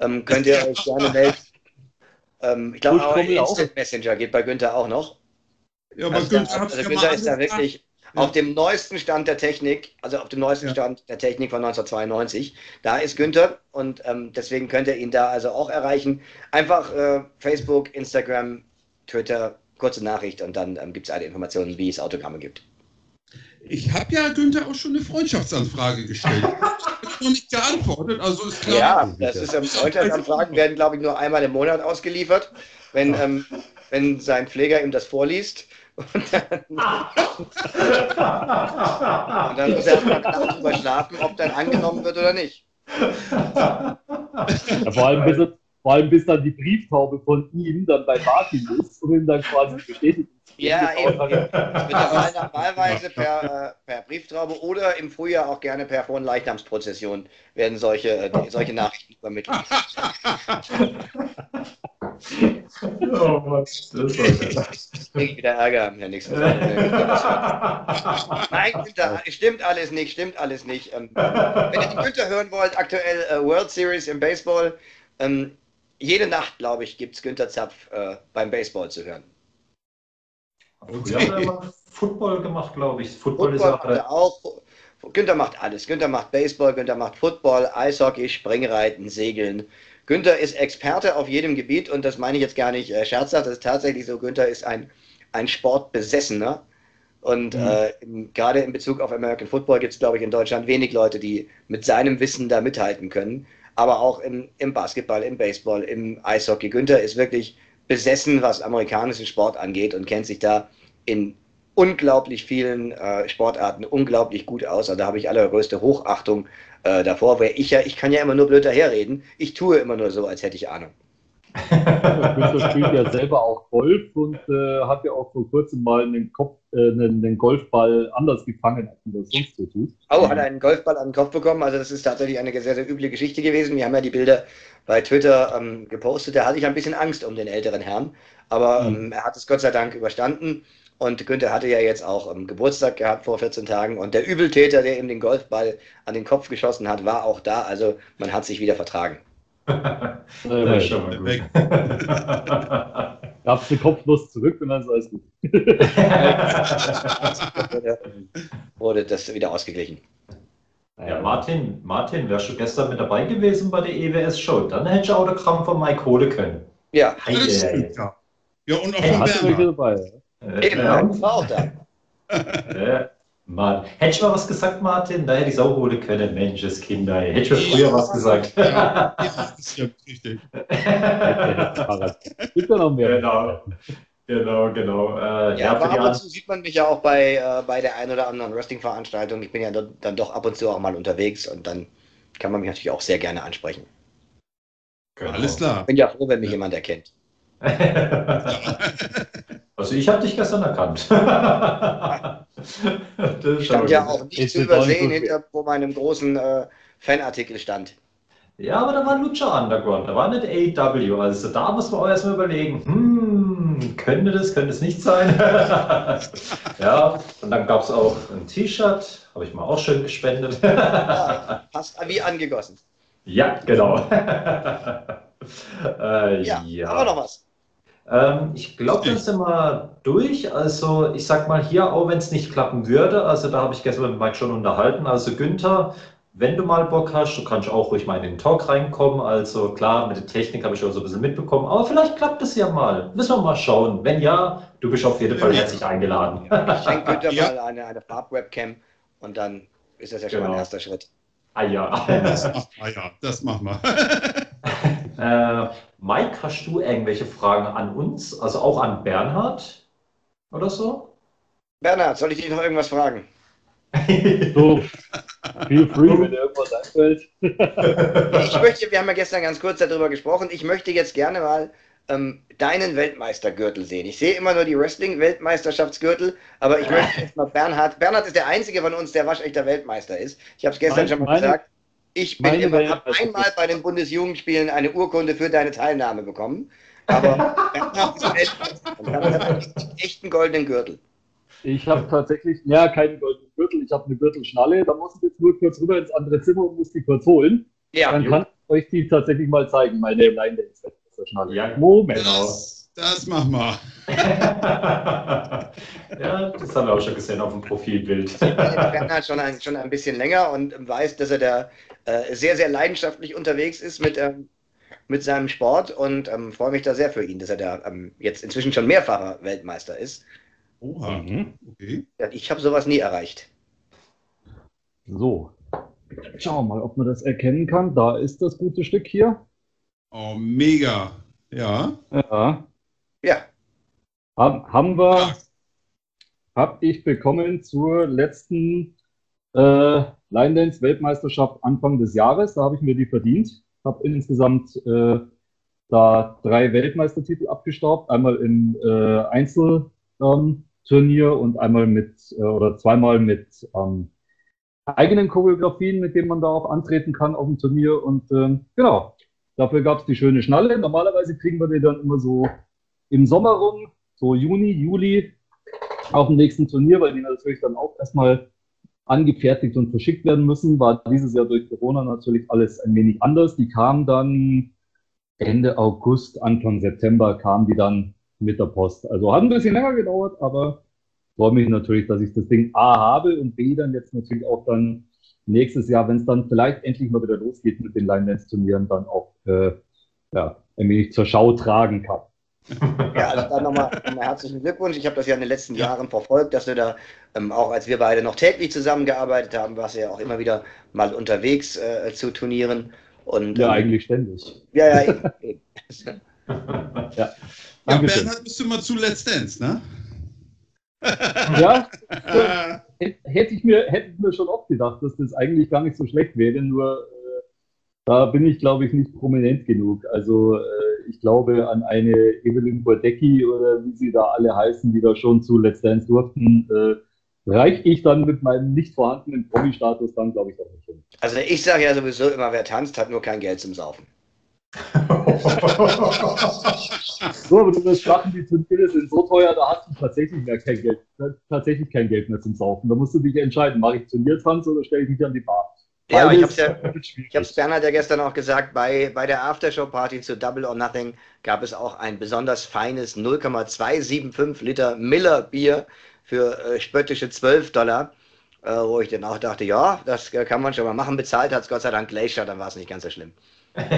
Ähm, könnt ihr euch gerne melden. Ähm, ich glaube, auch Instant auch. Messenger geht bei Günther auch noch. Ja, aber also Günther, also Günther ist da wirklich ja. auf dem neuesten Stand der Technik, also auf dem neuesten ja. Stand der Technik von 1992. Da ist Günther und ähm, deswegen könnt ihr ihn da also auch erreichen. Einfach äh, Facebook, Instagram, Twitter, kurze Nachricht und dann ähm, gibt es alle Informationen, wie es Autogramme gibt. Ich habe ja Günther auch schon eine Freundschaftsanfrage gestellt. Ich noch nicht geantwortet, also ist klar. Ja, das ist, ähm, Freundschaftsanfragen werden, glaube ich, nur einmal im Monat ausgeliefert, wenn, ähm, wenn sein Pfleger ihm das vorliest. Und dann, und dann muss er erstmal drüber schlafen, ob dann angenommen wird oder nicht. Ja, vor, allem bis, vor allem bis dann die Brieftaube von ihm dann bei Martin ist und ihm dann quasi bestätigt ja, eben. Normalerweise per, äh, per Brieftraube oder im Frühjahr auch gerne per Fronleichnamsprozession werden solche, äh, solche Nachrichten übermittelt. oh Mann, das war ich wieder Ärger, Herr Nixon. Nein, Günther, stimmt alles nicht, stimmt alles nicht. Ähm, wenn ihr die Günther hören wollt, aktuell äh, World Series im Baseball, ähm, jede Nacht, glaube ich, gibt es Günther Zapf äh, beim Baseball zu hören. Früher hat er immer Football gemacht, glaube ich. Football, Football ist ja auch. Günther macht alles. Günther macht Baseball, Günther macht Football, Eishockey, Springreiten, Segeln. Günther ist Experte auf jedem Gebiet und das meine ich jetzt gar nicht äh, scherzhaft. Das ist tatsächlich so. Günther ist ein, ein Sportbesessener. Und mhm. äh, gerade in Bezug auf American Football gibt es, glaube ich, in Deutschland wenig Leute, die mit seinem Wissen da mithalten können. Aber auch im, im Basketball, im Baseball, im Eishockey. Günther ist wirklich besessen, was amerikanischen Sport angeht und kennt sich da in unglaublich vielen äh, Sportarten unglaublich gut aus. Also da habe ich allergrößte Hochachtung äh, davor, weil ich ja, ich kann ja immer nur blöd daherreden. Ich tue immer nur so, als hätte ich Ahnung. Günther spielt ja selber auch Golf und äh, hat ja auch vor kurzem mal einen, Kopf, äh, einen, einen, Golfball anders gefangen, als man das sonst so tut. Oh, hat er einen Golfball an den Kopf bekommen? Also das ist tatsächlich eine sehr, sehr üble Geschichte gewesen. Wir haben ja die Bilder bei Twitter ähm, gepostet. Da hatte ich ein bisschen Angst um den älteren Herrn, aber mhm. ähm, er hat es Gott sei Dank überstanden. Und Günther hatte ja jetzt auch ähm, Geburtstag gehabt vor 14 Tagen. Und der Übeltäter, der ihm den Golfball an den Kopf geschossen hat, war auch da. Also man hat sich wieder vertragen. ja, schon mal gut. Gab's den Kopf bloß zurück und dann ist alles gut. wurde das wieder ausgeglichen. Ja, Martin, Martin, wärst du gestern mit dabei gewesen bei der EWS-Show? Dann hättest du Autogramm von Mike holen können. Ja, das stimmt, ja. Ja, und auch von Bernhard. Äh, Eben, ja. war auch da. ja. Mann. Hätte ich mal was gesagt, Martin? Da hätte ich auch holen können. Mensch, Kinder. Hätte ich mir früher was gesagt. Ja, das stimmt, richtig. Gibt ja noch mehr. Genau. Genau, genau. Äh, ja, aber ab und zu sieht man mich ja auch bei, äh, bei der einen oder anderen Wrestling-Veranstaltung. Ich bin ja dann doch ab und zu auch mal unterwegs und dann kann man mich natürlich auch sehr gerne ansprechen. Genau. Alles klar. Ich bin ja froh, wenn mich ja. jemand erkennt. also ich habe dich gestern erkannt. ich stand ja auch nicht zu übersehen hinter wo meinem großen äh, Fanartikel stand. Ja, aber da war Lucha Underground, da war nicht AW. Also da muss man auch erstmal überlegen, hm, könnte das, könnte es nicht sein? ja, und dann gab es auch ein T-Shirt, habe ich mal auch schön gespendet. ja, passt wie angegossen. Ja, genau. äh, ja, ja, haben wir noch was? Ähm, ich glaube, dann sind wir durch. Also, ich sag mal hier, auch wenn es nicht klappen würde, also da habe ich gestern mit Mike schon unterhalten. Also, Günther, wenn du mal Bock hast, du kannst auch ruhig mal in den Talk reinkommen. Also, klar, mit der Technik habe ich auch so ein bisschen mitbekommen, aber vielleicht klappt es ja mal. Müssen wir mal schauen. Wenn ja, du bist auf jeden Fall herzlich eingeladen. ich schenke Günther ja. mal eine, eine Farbwebcam und dann ist das ja schon genau. mein erster Schritt. Ah ja. Das, ah, ja, das machen wir. Äh, Mike, hast du irgendwelche Fragen an uns, also auch an Bernhard oder so? Bernhard, soll ich dich noch irgendwas fragen? so, feel free, wenn dir irgendwas einfällt. ich möchte, wir haben ja gestern ganz kurz darüber gesprochen, ich möchte jetzt gerne mal ähm, deinen Weltmeistergürtel sehen. Ich sehe immer nur die Wrestling-Weltmeisterschaftsgürtel, aber ich möchte jetzt mal Bernhard. Bernhard ist der einzige von uns, der waschechter Weltmeister ist. Ich habe es gestern meine, schon mal meine, gesagt. Ich bin immer, habe einmal bei den Bundesjugendspielen eine Urkunde für deine Teilnahme bekommen. Aber einen echten goldenen Gürtel. Ich habe tatsächlich, ja, keinen goldenen Gürtel, ich habe eine Gürtelschnalle. Da muss ich jetzt nur kurz rüber ins andere Zimmer und muss die kurz holen. Ja. Dann kann ich euch die tatsächlich mal zeigen, meine Line Dance. Ja, Moment. Genau. Das machen wir. ja, das haben wir auch schon gesehen auf dem Profilbild. Ich kenne Bernhard schon ein, schon ein bisschen länger und weiß, dass er da äh, sehr, sehr leidenschaftlich unterwegs ist mit, ähm, mit seinem Sport und ähm, freue mich da sehr für ihn, dass er da ähm, jetzt inzwischen schon mehrfacher Weltmeister ist. Oha, mhm. okay. Ja, ich habe sowas nie erreicht. So, schauen wir mal, ob man das erkennen kann. Da ist das gute Stück hier. Oh, mega. Ja. Ja. Ja. Hab, haben wir, ja. habe ich bekommen zur letzten äh, Line Dance Weltmeisterschaft Anfang des Jahres. Da habe ich mir die verdient. Habe insgesamt äh, da drei Weltmeistertitel abgestaubt. Einmal im äh, Einzelturnier ähm, und einmal mit äh, oder zweimal mit ähm, eigenen Choreografien, mit denen man da auch antreten kann auf dem Turnier. Und ähm, genau, dafür gab es die schöne Schnalle. Normalerweise kriegen wir die dann immer so im Sommer rum, so Juni, Juli, auf dem nächsten Turnier, weil die natürlich dann auch erstmal angefertigt und verschickt werden müssen. War dieses Jahr durch Corona natürlich alles ein wenig anders. Die kamen dann Ende August, Anfang September kamen die dann mit der Post. Also hat ein bisschen länger gedauert, aber freue mich natürlich, dass ich das Ding A habe und B dann jetzt natürlich auch dann nächstes Jahr, wenn es dann vielleicht endlich mal wieder losgeht mit den Line-Dance-Turnieren, dann auch äh, ja, ein wenig zur Schau tragen kann. Ja, also dann nochmal noch herzlichen Glückwunsch. Ich habe das ja in den letzten ja. Jahren verfolgt, dass du da, ähm, auch als wir beide noch täglich zusammengearbeitet haben, warst du ja auch immer wieder mal unterwegs äh, zu Turnieren. Und, ja, ähm, eigentlich ständig. Ja, ja, eben. eben. ja. ja Bernhard, bist du mal zu Let's Dance, ne? ja, hätte ich, mir, hätte ich mir schon oft gedacht, dass das eigentlich gar nicht so schlecht wäre, nur da bin ich, glaube ich, nicht prominent genug. Also äh, ich glaube an eine Evelyn Bordecki oder wie sie da alle heißen, die da schon zu Let's Dance durften, äh, reiche ich dann mit meinem nicht vorhandenen Promi-Status dann, glaube ich, auch nicht hin. Also ich sage ja sowieso immer, wer tanzt, hat nur kein Geld zum Saufen. so, aber du wirst lachen, die Turniere sind so teuer, da hast du tatsächlich mehr kein Geld, tatsächlich kein Geld mehr zum Saufen. Da musst du dich entscheiden, mache ich Turniertanz oder stelle ich mich an die Bar? Ja, ich habe es ja, ich hab's Bernhard ja gestern auch gesagt, bei, bei der Aftershow-Party zu Double or Nothing gab es auch ein besonders feines 0,275 Liter Miller Bier für äh, spöttische 12 Dollar, äh, wo ich dann auch dachte, ja, das kann man schon mal machen. Bezahlt hat es Gott sei Dank Glacier, dann war es nicht ganz so schlimm. das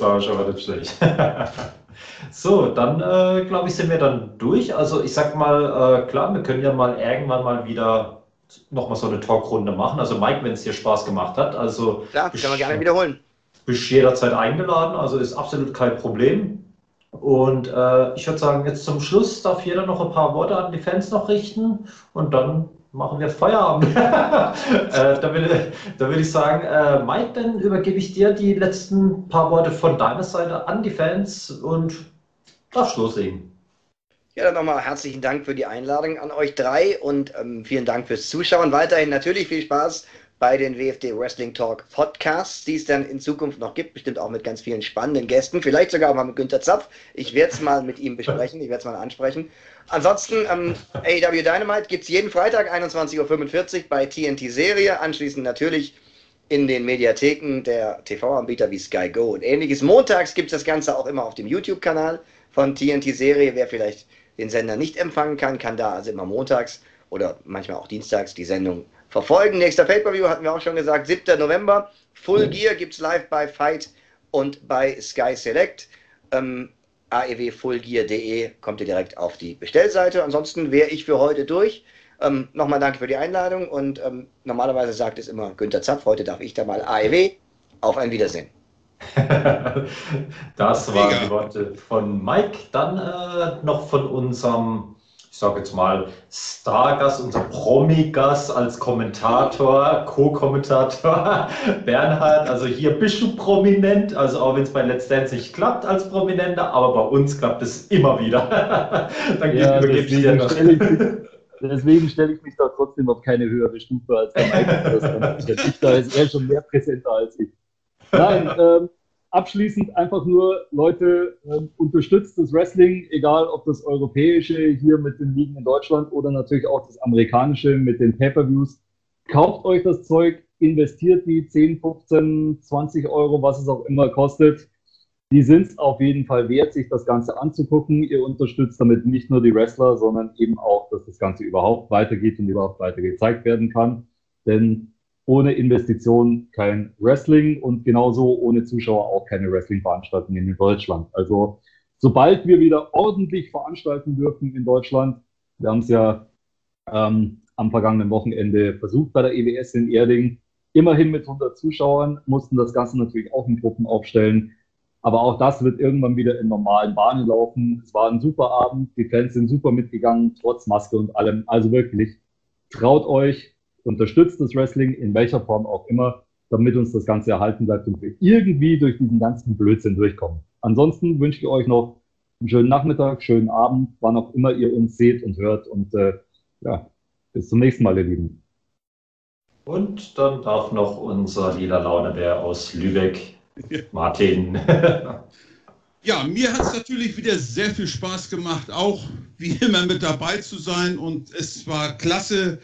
war schon mal nicht schlecht. so, dann äh, glaube ich, sind wir dann durch. Also ich sag mal, äh, klar, wir können ja mal irgendwann mal wieder nochmal so eine Talkrunde machen. Also Mike, wenn es dir Spaß gemacht hat, also ja, können wir gerne wiederholen. Bist jederzeit eingeladen, also ist absolut kein Problem. Und äh, ich würde sagen, jetzt zum Schluss darf jeder noch ein paar Worte an die Fans noch richten und dann machen wir Feierabend. äh, da, will, da würde ich sagen, äh, Mike, dann übergebe ich dir die letzten paar Worte von deiner Seite an die Fans und darfst loslegen. Ja, dann nochmal herzlichen Dank für die Einladung an euch drei und ähm, vielen Dank fürs Zuschauen. Weiterhin natürlich viel Spaß bei den WFD Wrestling Talk Podcasts, die es dann in Zukunft noch gibt, bestimmt auch mit ganz vielen spannenden Gästen, vielleicht sogar auch mal mit Günter Zapf. Ich werde es mal mit ihm besprechen, ich werde es mal ansprechen. Ansonsten, ähm, AEW Dynamite gibt es jeden Freitag 21.45 Uhr bei TNT Serie, anschließend natürlich in den Mediatheken der TV-Anbieter wie Sky Go und ähnliches. Montags gibt es das Ganze auch immer auf dem YouTube-Kanal von TNT Serie. Wer vielleicht den Sender nicht empfangen kann, kann da also immer montags oder manchmal auch dienstags die Sendung verfolgen. Nächster Pay-Per-View hatten wir auch schon gesagt, 7. November. Full Gear gibt es live bei Fight und bei Sky Select. Ähm, aewfullgear.de kommt ihr direkt auf die Bestellseite. Ansonsten wäre ich für heute durch. Ähm, Nochmal danke für die Einladung und ähm, normalerweise sagt es immer Günter Zapf. Heute darf ich da mal AEW. Auf ein Wiedersehen. das waren die Worte von Mike. Dann äh, noch von unserem ich sage jetzt mal, Stargast, unser Promi-Gast als Kommentator, Co-Kommentator Bernhard. Also hier bist du prominent, also auch wenn es bei Let's Dance nicht klappt als Prominenter, aber bei uns klappt es immer wieder. Dann ja, übergebe ich dir noch. Deswegen stelle ich mich da trotzdem auf keine höhere Stufe als der Mike. Ich da ist er schon mehr präsenter als ich. Nein, ähm, abschließend einfach nur, Leute, ähm, unterstützt das Wrestling, egal ob das europäische hier mit den Ligen in Deutschland oder natürlich auch das amerikanische mit den Pay-Per-Views. Kauft euch das Zeug, investiert die 10, 15, 20 Euro, was es auch immer kostet. Die sind es auf jeden Fall wert, sich das Ganze anzugucken. Ihr unterstützt damit nicht nur die Wrestler, sondern eben auch, dass das Ganze überhaupt weitergeht und überhaupt weiter gezeigt werden kann. Denn ohne Investition kein Wrestling und genauso ohne Zuschauer auch keine Wrestling-Veranstaltungen in Deutschland. Also sobald wir wieder ordentlich veranstalten dürfen in Deutschland, wir haben es ja ähm, am vergangenen Wochenende versucht bei der EWS in Erding, immerhin mit 100 Zuschauern, mussten das Ganze natürlich auch in Gruppen aufstellen. Aber auch das wird irgendwann wieder in normalen Bahnen laufen. Es war ein super Abend, die Fans sind super mitgegangen, trotz Maske und allem. Also wirklich, traut euch, unterstützt das Wrestling in welcher Form auch immer, damit uns das Ganze erhalten bleibt und wir irgendwie durch diesen ganzen Blödsinn durchkommen. Ansonsten wünsche ich euch noch einen schönen Nachmittag, schönen Abend, wann auch immer ihr uns seht und hört. Und äh, ja, bis zum nächsten Mal, ihr Lieben. Und dann darf noch unser lila Launebär aus Lübeck, Martin. Ja, mir hat es natürlich wieder sehr viel Spaß gemacht, auch wie immer mit dabei zu sein. Und es war klasse,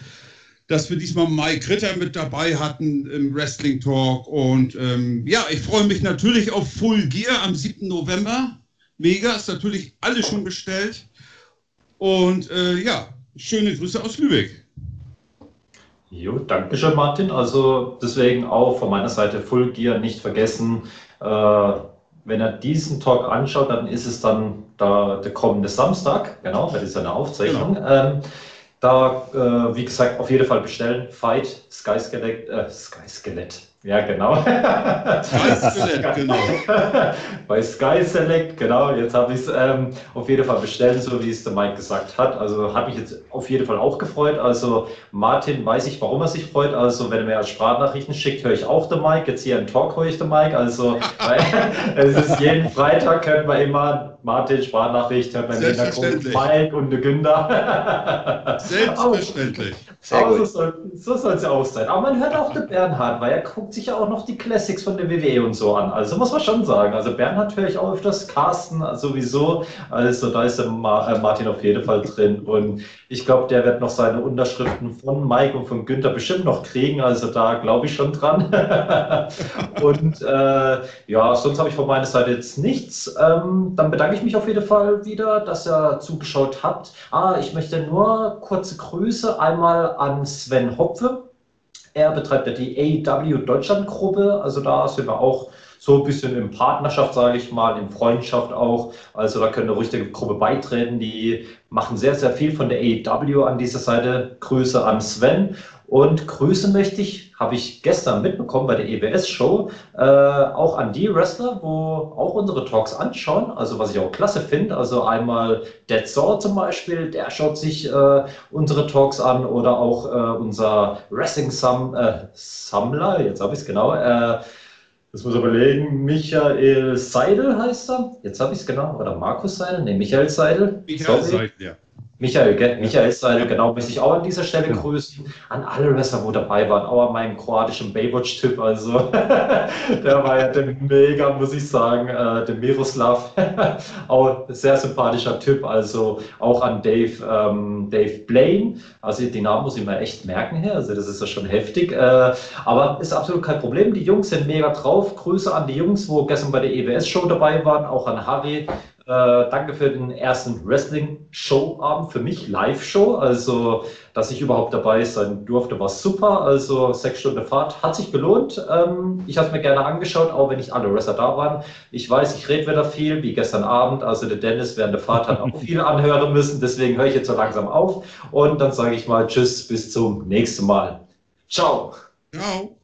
dass wir diesmal Mike Ritter mit dabei hatten im Wrestling Talk. Und ähm, ja, ich freue mich natürlich auf Full Gear am 7. November. Mega, ist natürlich alles schon bestellt. Und äh, ja, schöne Grüße aus Lübeck. Jo, danke schön, Martin. Also deswegen auch von meiner Seite Full Gear nicht vergessen. Äh, wenn er diesen Talk anschaut, dann ist es dann da, der kommende Samstag, genau, bei dieser Aufzeichnung. Genau. Ähm, da, äh, wie gesagt, auf jeden Fall bestellen. Fight, Sky Skelett, äh, Sky Skelett, ja, genau. Sky Select, genau. Bei Sky Select, genau, jetzt habe ich es ähm, auf jeden Fall bestellt, so wie es der Mike gesagt hat. Also hat mich jetzt auf jeden Fall auch gefreut. Also Martin weiß ich, warum er sich freut. Also wenn er mir Sprachnachrichten schickt, höre ich auch der Mike. Jetzt hier im Talk höre ich der Mike. Also es ist jeden Freitag, hört man immer Martin Sprachnachricht, hört man im Hintergrund Mike und der Günther. Selbstverständlich. Sehr Aber gut. so soll es ja auch sein. Aber man hört auch den Bernhard, weil er guckt sich ja auch noch die Classics von der WWE und so an. Also muss man schon sagen. Also Bernhard höre ich auch öfters, Carsten sowieso. Also da ist der äh, Martin auf jeden Fall drin. Und ich glaube, der wird noch seine Unterschriften von Mike und von Günther bestimmt noch kriegen. Also da glaube ich schon dran. und äh, ja, sonst habe ich von meiner Seite jetzt nichts. Ähm, dann bedanke ich mich auf jeden Fall wieder, dass ihr zugeschaut habt. Ah, ich möchte nur kurze Grüße einmal an Sven Hopfe. Er betreibt ja die AEW Deutschland Gruppe, also da sind wir auch so ein bisschen in Partnerschaft, sage ich mal, in Freundschaft auch. Also da können ruhig der Gruppe beitreten. Die machen sehr, sehr viel von der AEW an dieser Seite. Grüße an Sven. Und Grüße möchte ich, habe ich gestern mitbekommen bei der EBS-Show, äh, auch an die Wrestler, wo auch unsere Talks anschauen, also was ich auch klasse finde. Also einmal Dead Saw zum Beispiel, der schaut sich äh, unsere Talks an oder auch äh, unser Wrestling Sam, äh, Sammler, jetzt habe ich es genau, äh, das muss ich überlegen, Michael Seidel heißt er, jetzt habe ich es genau, oder Markus Seidel, ne, Michael Seidel. Michael Seidel, ja. Michael? Michael Seidel, genau, möchte ich auch an dieser Stelle grüßen. An alle Wrestler, wo dabei waren, auch an meinem kroatischen Baywatch-Typ, also. Der war ja der mega, muss ich sagen, äh, der Miroslav, auch sehr sympathischer Typ, also auch an Dave, ähm, Dave Blaine, also die Namen muss ich mir echt merken hier, also das ist ja schon heftig, äh, aber ist absolut kein Problem, die Jungs sind mega drauf, Grüße an die Jungs, wo gestern bei der EWS-Show dabei waren, auch an Harry, äh, danke für den ersten Wrestling-Show-Abend, für mich Live-Show. Also, dass ich überhaupt dabei sein durfte, war super. Also, sechs Stunden Fahrt hat sich gelohnt. Ähm, ich habe es mir gerne angeschaut, auch wenn nicht alle Wrestler da waren. Ich weiß, ich rede wieder viel, wie gestern Abend. Also, der Dennis während der Fahrt hat auch viel anhören müssen. Deswegen höre ich jetzt so langsam auf. Und dann sage ich mal Tschüss, bis zum nächsten Mal. Ciao. Ciao.